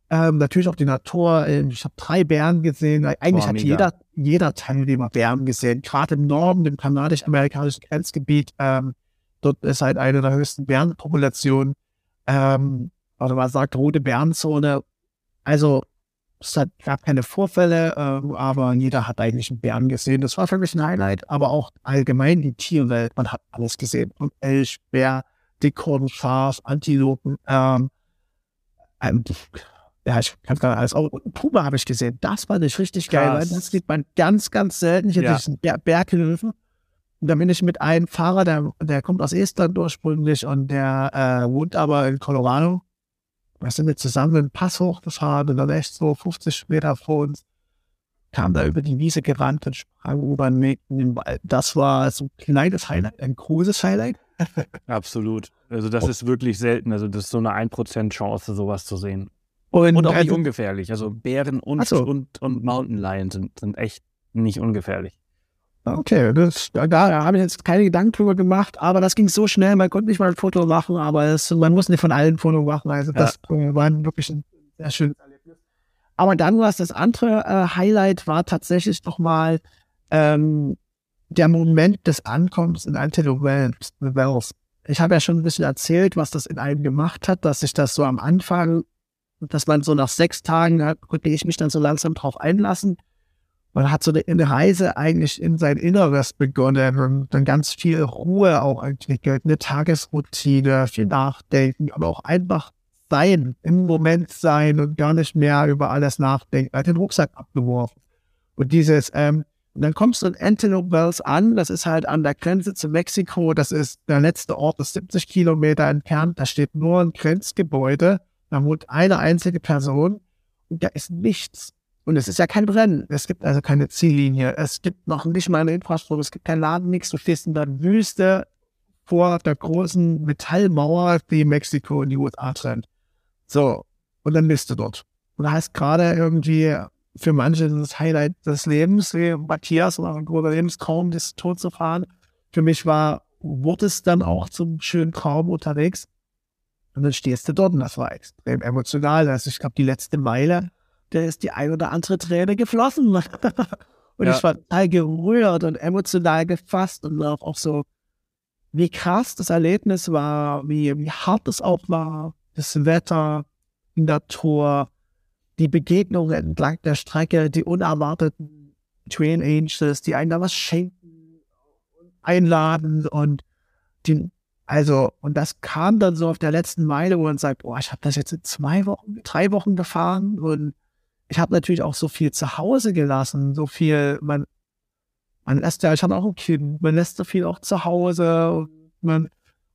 Ähm, natürlich auch die Natur. Ähm, ich habe drei Bären gesehen. Eigentlich oh, hat jeder, jeder Teilnehmer Bären gesehen. Gerade im Norden, im kanadisch-amerikanischen Grenzgebiet. Ähm, dort ist halt eine der höchsten Bärenpopulationen. Ähm, oder man sagt rote Bärenzone. Also es hat, gab keine Vorfälle, äh, aber jeder hat eigentlich einen Bären gesehen. Das war für mich ein Highlight, aber auch allgemein die Tierwelt. Man hat alles gesehen. Und Elch, Bär, Dickhorn, Schaf, Antilopen. Ähm, ähm, ja, ich kann gar nicht alles. Auch Puma habe ich gesehen. Das war nicht richtig Krass. geil, weil das sieht man ganz, ganz selten. Ich ja. diesen Ber Berghilfen. Und da bin ich mit einem Fahrer, der, der kommt aus Estland ursprünglich und der äh, wohnt aber in Colorado wir sind wir zusammen einen Pass hochgefahren und dann echt so 50 Meter vor uns kam da über die Wiese gerannt und sprang über den Wald. Das war so ein kleines Highlight, ein großes Highlight. Absolut. Also das oh. ist wirklich selten. Also das ist so eine 1% Chance, sowas zu sehen. Und, und auch nicht ungefährlich. Also Bären und, so. und, und Mountain Lions sind, sind echt nicht ungefährlich. Okay, das, da, da habe ich jetzt keine Gedanken drüber gemacht, aber das ging so schnell, man konnte nicht mal ein Foto machen, aber es, man muss nicht von allen Foto machen. Also das ja. war wirklich ein sehr schönes Erlebnis. Aber dann war es das andere äh, Highlight, war tatsächlich nochmal ähm, der Moment des Ankommens in Antelope Wells. Ich habe ja schon ein bisschen erzählt, was das in einem gemacht hat, dass sich das so am Anfang, dass man so nach sechs Tagen, da konnte ich mich dann so langsam drauf einlassen man hat so eine Reise eigentlich in sein Inneres begonnen und dann ganz viel Ruhe auch entwickelt, eine Tagesroutine, viel Nachdenken, aber auch einfach sein, im Moment sein und gar nicht mehr über alles nachdenken. Hat den Rucksack abgeworfen. Und dieses, ähm, und dann kommst du in Antelope Wells an, das ist halt an der Grenze zu Mexiko, das ist der letzte Ort, ist 70 Kilometer entfernt, da steht nur ein Grenzgebäude, da wohnt eine einzige Person und da ist nichts. Und es ist ja kein Rennen. Es gibt also keine Ziellinie. Es gibt noch nicht mal eine Infrastruktur. Es gibt kein Laden, nichts. Du stehst in der Wüste vor der großen Metallmauer, die Mexiko und die USA trennt. So. Und dann bist du dort. Und da heißt gerade irgendwie für manche das Highlight des Lebens, wie Matthias oder ein großer Lebenstraum, das Tod zu fahren. Für mich war, wurde es dann auch zum schönen Traum unterwegs. Und dann stehst du dort und das war extrem emotional. Also ich glaube, die letzte Meile da ist die ein oder andere Träne geflossen. und ja. ich war total gerührt und emotional gefasst und auch, auch so, wie krass das Erlebnis war, wie, wie hart es auch war, das Wetter, die Natur, die Begegnungen entlang der Strecke, die unerwarteten Train Angels, die einen da was schenken einladen und die, also, und das kam dann so auf der letzten Meile, wo man sagt, boah, ich habe das jetzt in zwei Wochen, drei Wochen gefahren und ich habe natürlich auch so viel zu Hause gelassen, so viel, man, man lässt ja, ich habe auch ein Kind, man lässt so viel auch zu Hause und man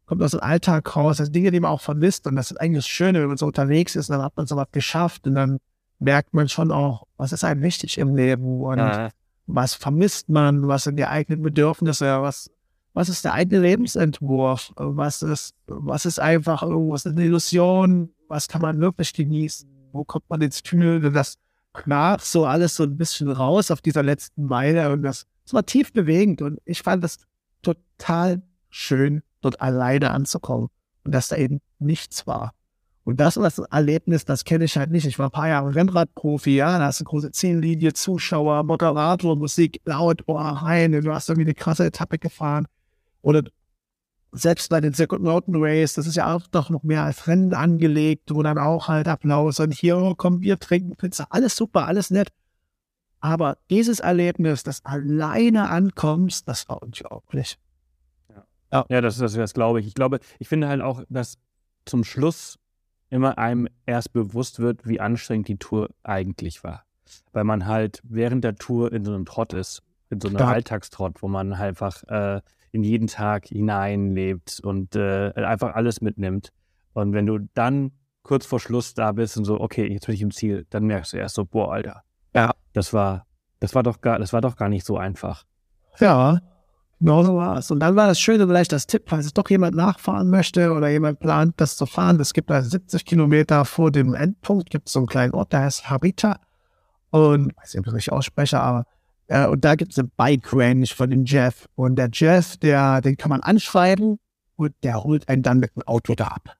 kommt aus dem Alltag raus, das sind Dinge, die man auch vermisst und das ist eigentlich das Schöne, wenn man so unterwegs ist und dann hat man so was geschafft und dann merkt man schon auch, was ist einem wichtig im Leben und ja. was vermisst man, was sind die eigenen Bedürfnisse, was, was ist der eigene Lebensentwurf, was ist, was ist einfach irgendwas, eine Illusion, was kann man wirklich genießen, wo kommt man ins Tünnel, das knarrt so alles so ein bisschen raus auf dieser letzten Meile und das, das war tief bewegend und ich fand das total schön, dort alleine anzukommen und dass da eben nichts war. Und das war das Erlebnis, das kenne ich halt nicht. Ich war ein paar Jahre Rennradprofi, ja, da hast du eine große Zehnlinie, Zuschauer, Moderator, Musik laut, oh, rein, du hast irgendwie eine krasse Etappe gefahren. Oder selbst bei den Second Mountain Race, das ist ja auch doch noch mehr als Rennen angelegt, wo dann auch halt Applaus und hier oh, kommen wir trinken Pizza, alles super, alles nett. Aber dieses Erlebnis, das alleine ankommst, das war unglaublich. Ja, ja. ja das, das, das glaube ich. Ich glaube, ich finde halt auch, dass zum Schluss immer einem erst bewusst wird, wie anstrengend die Tour eigentlich war. Weil man halt während der Tour in so einem Trott ist in so einem. Alltagstrott, wo man einfach äh, in jeden Tag hineinlebt und äh, einfach alles mitnimmt. Und wenn du dann kurz vor Schluss da bist und so, okay, jetzt bin ich im Ziel, dann merkst du erst so, boah, Alter, Ja. das war, das war doch gar, das war doch gar nicht so einfach. Ja, genau so war es. Und dann war das Schöne, vielleicht das Tipp, falls es doch jemand nachfahren möchte oder jemand plant, das zu fahren. Es gibt da 70 Kilometer vor dem Endpunkt, gibt es so einen kleinen Ort, der heißt Harita. Und, ich weiß nicht, ob ich das richtig ausspreche, aber äh, und da gibt es eine Bike Range von dem Jeff. Und der Jeff, der, den kann man anschreiben und der holt einen dann mit dem Auto da ab.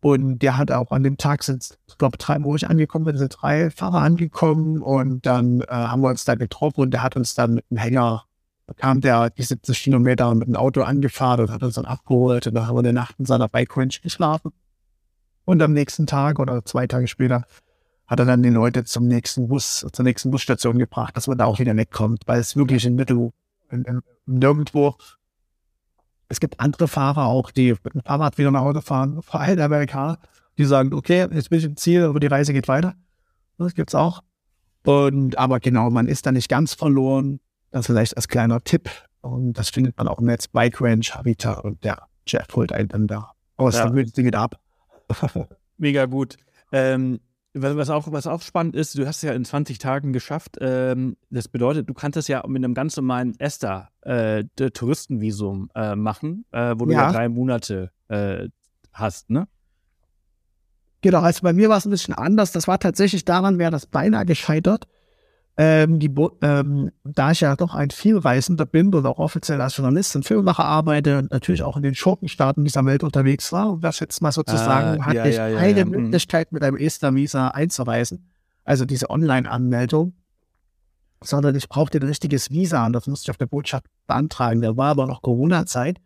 Und der hat auch an dem Tag sind, ich glaube, drei, wo ich angekommen bin, sind drei Fahrer angekommen und dann äh, haben wir uns da getroffen und der hat uns dann mit dem Hänger, da kam der die 70 Kilometer mit dem Auto angefahren und hat uns dann abgeholt und dann haben wir eine Nacht in seiner Bike Range geschlafen. Und am nächsten Tag oder zwei Tage später hat er dann die Leute zum nächsten Bus, zur nächsten Busstation gebracht, dass man da auch wieder wegkommt, weil es wirklich in Mittel, in, in, nirgendwo. Es gibt andere Fahrer auch, die mit dem Fahrrad wieder nach Hause fahren, vor allem Amerikaner, die sagen, okay, jetzt bin ich im Ziel, aber die Reise geht weiter. Das gibt's auch. Und, aber genau, man ist da nicht ganz verloren. Das vielleicht als kleiner Tipp. Und das findet man auch im Netz, Bike Range, Habitat und der Jeff holt einen dann da aus Ja. der Münze ab. Mega gut. Ähm, was, auch, was auch spannend ist, du hast es ja in 20 Tagen geschafft. Ähm, das bedeutet, du kannst das ja mit einem ganz normalen ESTA äh, Touristenvisum äh, machen, äh, wo du ja Ja. drei Monate äh, hast, ne? Genau, also bei mir war es ein bisschen anders. Das war tatsächlich daran, wäre das beinahe gescheitert. Ähm, die, ähm, da ich ja doch ein Vielreisender bin und auch offiziell als Journalist und Filmemacher arbeite und natürlich auch in den Schurkenstaaten dieser Welt unterwegs war, um das jetzt mal sozusagen, Ah, hatte ja, ich ja, ja, eine mhm. Möglichkeit, mit einem ESTA-Visa einzureisen. Also diese Online-Anmeldung. Sondern ich brauchte ein richtiges Visa und das musste ich auf der Botschaft beantragen. Da war aber noch Corona-Zeit.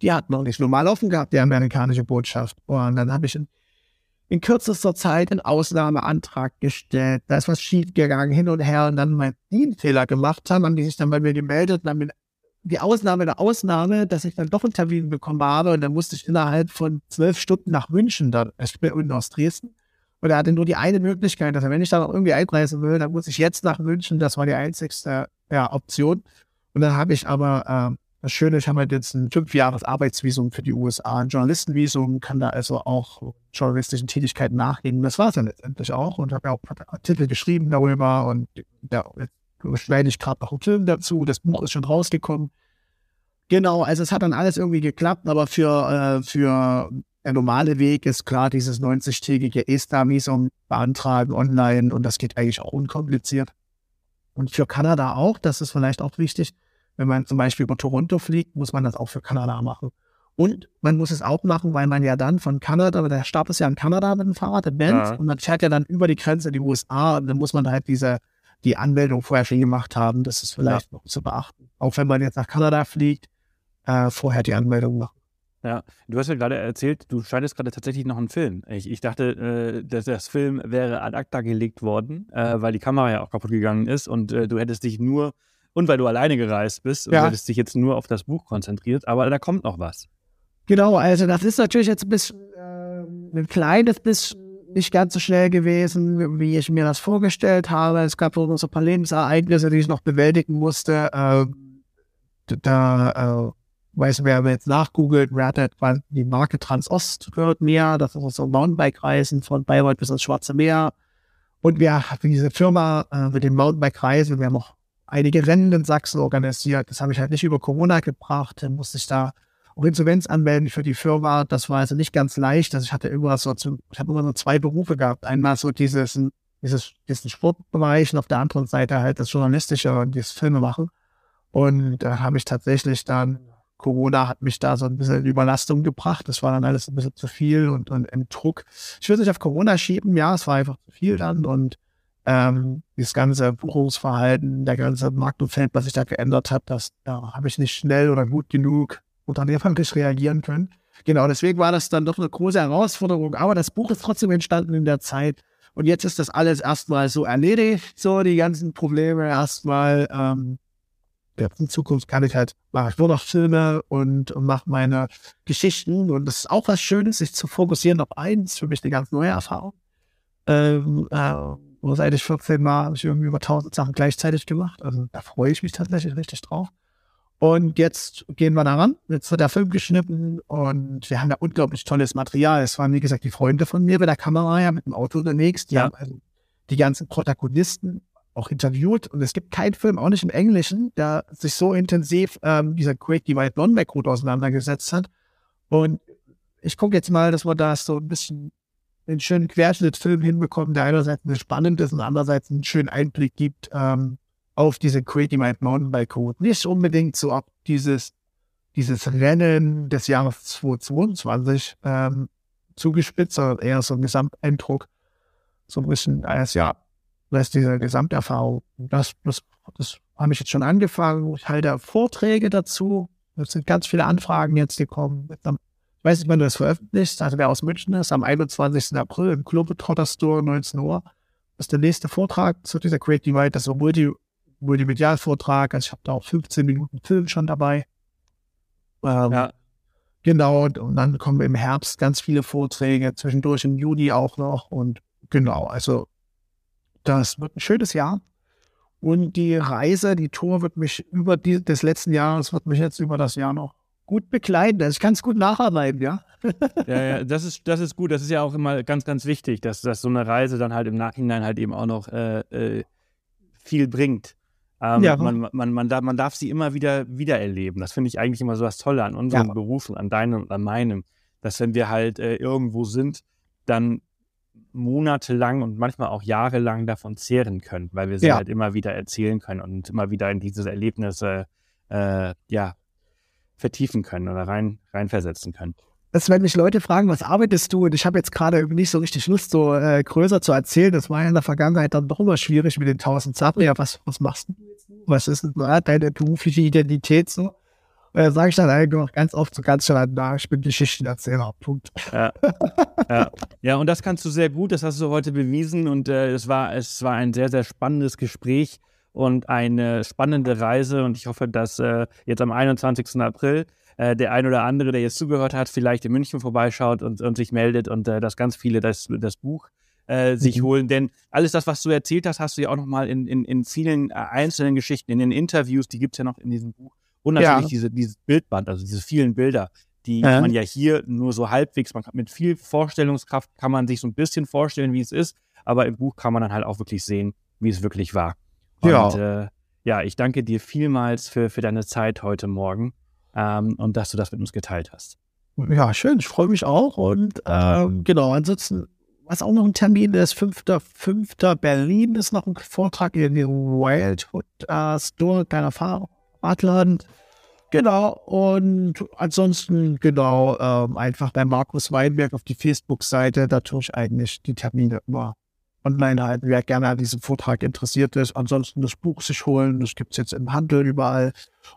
Die hat noch nicht normal offen gehabt, die amerikanische Botschaft. Und dann habe ich in in kürzester Zeit einen Ausnahmeantrag gestellt. Da ist was schief gegangen, hin und her und dann meinen Fehler gemacht haben, haben die sich dann bei mir gemeldet und haben die Ausnahme der Ausnahme, dass ich dann doch einen Termin bekommen habe und dann musste ich innerhalb von zwölf Stunden nach München, dann, unten aus Dresden. Und er hatte nur die eine Möglichkeit, dass er, wenn ich da noch irgendwie einreisen will, dann muss ich jetzt nach München. Das war die einzigste ja, Option. Und dann habe ich aber ähm, das Schöne, ich habe halt jetzt ein fünf Jahres Arbeitsvisum für die USA, ein Journalistenvisum, kann da also auch journalistischen Tätigkeiten nachgehen. Das war es dann letztendlich auch und habe ja auch Artikel geschrieben darüber und jetzt schneide ich gerade noch einen Film dazu. Das Buch ist schon rausgekommen. Genau, also es hat dann alles irgendwie geklappt, aber für, äh, für der normale Weg ist klar dieses 90-tägige ESTA-Visum beantragen online und das geht eigentlich auch unkompliziert. Und für Kanada auch, das ist vielleicht auch wichtig, wenn man zum Beispiel über Toronto fliegt, muss man das auch für Kanada machen. Und man muss es auch machen, weil man ja dann von Kanada, der Start ist ja in Kanada mit dem Fahrrad, im Band, Ja. und man fährt ja dann über die Grenze in die USA und dann muss man halt diese, die Anmeldung vorher schon gemacht haben. Das ist vielleicht noch zu beachten. Auch wenn man jetzt nach Kanada fliegt, äh, vorher die Anmeldung machen. Ja, du hast ja gerade erzählt, du schneidest gerade tatsächlich noch einen Film. Ich, ich dachte, äh, dass das Film wäre ad acta gelegt worden, äh, weil die Kamera ja auch kaputt gegangen ist und äh, du hättest dich nur, und weil du alleine gereist bist, und Ja. du hättest dich jetzt nur auf das Buch konzentriert, aber da kommt noch was. Genau, also das ist natürlich jetzt ein bisschen, ähm, ein kleines bisschen nicht ganz so schnell gewesen, wie ich mir das vorgestellt habe. Es gab so ein paar Lebensereignisse, die ich noch bewältigen musste. Ähm, da, äh, weiß wer jetzt nachgoogelt, wer hat etwa die Marke Transost gehört mir. Das ist so ein Mountainbike-Reisen von Bayreuth bis ins Schwarze Meer. Und wir haben diese Firma äh, mit den Mountainbike-Reisen, wir haben auch einige Rennen in Sachsen organisiert. Das habe ich halt nicht über Corona gebracht. Dann musste ich da auch Insolvenz anmelden für die Firma. Das war also nicht ganz leicht. Also ich hatte immer so, zu, ich habe immer so zwei Berufe gehabt. Einmal so dieses, dieses, diesen Sportbereich und auf der anderen Seite halt das Journalistische und dieses Filme machen. Und da habe ich tatsächlich dann, Corona hat mich da so ein bisschen in Überlastung gebracht. Das war dann alles ein bisschen zu viel und, und im Druck. Ich würde nicht auf Corona schieben, ja, es war einfach zu viel dann und ähm, das ganze Buchungsverhalten, der ganze Marktumfeld, was sich da geändert hat, das da habe ich nicht schnell oder gut genug unternehmerisch reagieren können. Genau, deswegen war das dann doch eine große Herausforderung. Aber das Buch ist trotzdem entstanden in der Zeit. Und jetzt ist das alles erstmal so erledigt, so die ganzen Probleme erstmal. Ähm, ja, in Zukunft kann ich halt, mache ich nur noch Filme und, und mache meine Geschichten. Und das ist auch was Schönes, sich zu fokussieren auf eins, für mich eine ganz neue Erfahrung. Ähm, äh, Nur seit ich 14 war, habe ich irgendwie über 1000 Sachen gleichzeitig gemacht. Also da freue ich mich tatsächlich richtig drauf. Und jetzt gehen wir daran. Jetzt wird der Film geschnitten und wir haben da unglaublich tolles Material. Es waren, wie gesagt, die Freunde von mir bei der Kamera ja mit dem Auto unterwegs. Die ja. haben also die ganzen Protagonisten auch interviewt. Und es gibt keinen Film, auch nicht im Englischen, der sich so intensiv ähm, dieser Great Divide Non-Back Route auseinandergesetzt hat. Und ich gucke jetzt mal, dass wir da so ein bisschen einen schönen Querschnittsfilm hinbekommen, der einerseits spannend ist und andererseits einen schönen Einblick gibt ähm, auf diese Creative Mind Mountainbike Route. Nicht unbedingt so ab dieses, dieses Rennen des Jahres 2022 ähm, zugespitzt, sondern eher so ein Gesamteindruck, so ein bisschen als ja, das ist diese Gesamterfahrung. Das, das, das habe ich jetzt schon angefangen. Ich halte Vorträge dazu. Es sind ganz viele Anfragen jetzt gekommen. Ich weiß nicht, wann du das veröffentlicht. Also wer aus München ist, am 21. April im Globetrotter Store 19 Uhr. Das ist der nächste Vortrag zu dieser Create Divide. Das ist ein Multi Multimedial-Vortrag. Also ich habe da auch 15 Minuten Film schon dabei. Ähm, ja. Genau, und dann kommen im Herbst ganz viele Vorträge, zwischendurch im Juni auch noch. Und genau, also das wird ein schönes Jahr. Und die Reise, die Tour wird mich über die, des letzten Jahres, wird mich jetzt über das Jahr noch gut begleiten. Ich kann es gut nacharbeiten, ja. ja, ja, das ist, das ist gut. Das ist ja auch immer ganz, ganz wichtig, dass, dass so eine Reise dann halt im Nachhinein halt eben auch noch äh, äh, viel bringt. Ähm, ja. man, man, man, darf, man darf sie immer wieder wiedererleben. Das finde ich eigentlich immer so was Tolle an unseren ja. Berufen, an deinem und an meinem. Dass wenn wir halt äh, irgendwo sind, dann monatelang und manchmal auch jahrelang davon zehren können, weil wir sie ja. halt immer wieder erzählen können und immer wieder in diese Erlebnisse äh, ja, vertiefen können oder rein, reinversetzen können. Das, wenn mich Leute fragen, was arbeitest du? Und ich habe jetzt gerade nicht so richtig Lust, so äh, größer zu erzählen. Das war ja in der Vergangenheit dann doch immer schwierig mit den tausend Sachen. Ja, was, was machst du jetzt? Was ist denn, deine berufliche Identität so? äh, sage ich dann eigentlich noch ganz oft so ganz schnell, na, ich bin Geschichtenerzähler, Punkt. Ja. ja. ja, und das kannst du sehr gut, das hast du heute bewiesen und äh, es, war, es war ein sehr, sehr spannendes Gespräch und eine spannende Reise und ich hoffe, dass äh, jetzt am 21. April äh, der ein oder andere, der jetzt zugehört hat, vielleicht in München vorbeischaut und, und sich meldet und äh, dass ganz viele das, das Buch äh, sich mhm. holen. Denn alles das, was du erzählt hast, hast du ja auch nochmal in, in, in vielen äh, einzelnen Geschichten, in den Interviews, die gibt es ja noch in diesem Buch, und natürlich ja. diese, dieses Bildband, also diese vielen Bilder, die ja. man ja hier nur so halbwegs, man kann, mit viel Vorstellungskraft kann man sich so ein bisschen vorstellen, wie es ist, aber im Buch kann man dann halt auch wirklich sehen, wie es wirklich war. Und, ja. Äh, ja, ich danke dir vielmals für, für deine Zeit heute Morgen ähm, und dass du das mit uns geteilt hast. Ja, schön, ich freue mich auch. Und ähm, genau, ansonsten, was auch noch ein Termin ist, 5.5. Berlin ist noch ein Vortrag in den Wildhood äh, Store, kleiner Fahrer. Radladen. Genau, und ansonsten, genau, ähm, einfach bei Markus Weinberg auf die Facebook-Seite, da tue ich eigentlich die Termine immer online halten, wer gerne an diesem Vortrag interessiert ist. Ansonsten das Buch sich holen, das gibt es jetzt im Handel überall.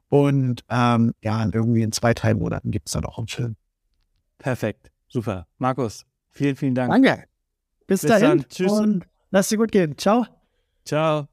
Und ähm, ja, irgendwie in zwei, drei Monaten gibt es dann auch einen Film. Perfekt, super. Markus, vielen, vielen Dank. Danke. Bis, Bis dahin. Dann. Tschüss. Und lass dir gut gehen. Ciao. Ciao.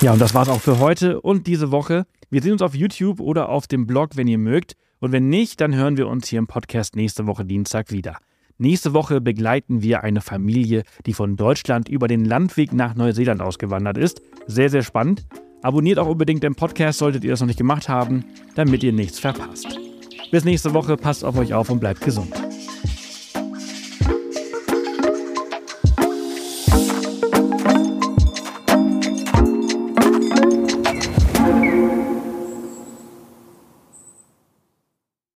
Ja, und das war's auch für heute und diese Woche. Wir sehen uns auf YouTube oder auf dem Blog, wenn ihr mögt. Und wenn nicht, dann hören wir uns hier im Podcast nächste Woche Dienstag wieder. Nächste Woche begleiten wir eine Familie, die von Deutschland über den Landweg nach Neuseeland ausgewandert ist. Sehr, sehr spannend. Abonniert auch unbedingt den Podcast, solltet ihr das noch nicht gemacht haben, damit ihr nichts verpasst. Bis nächste Woche, passt auf euch auf und bleibt gesund.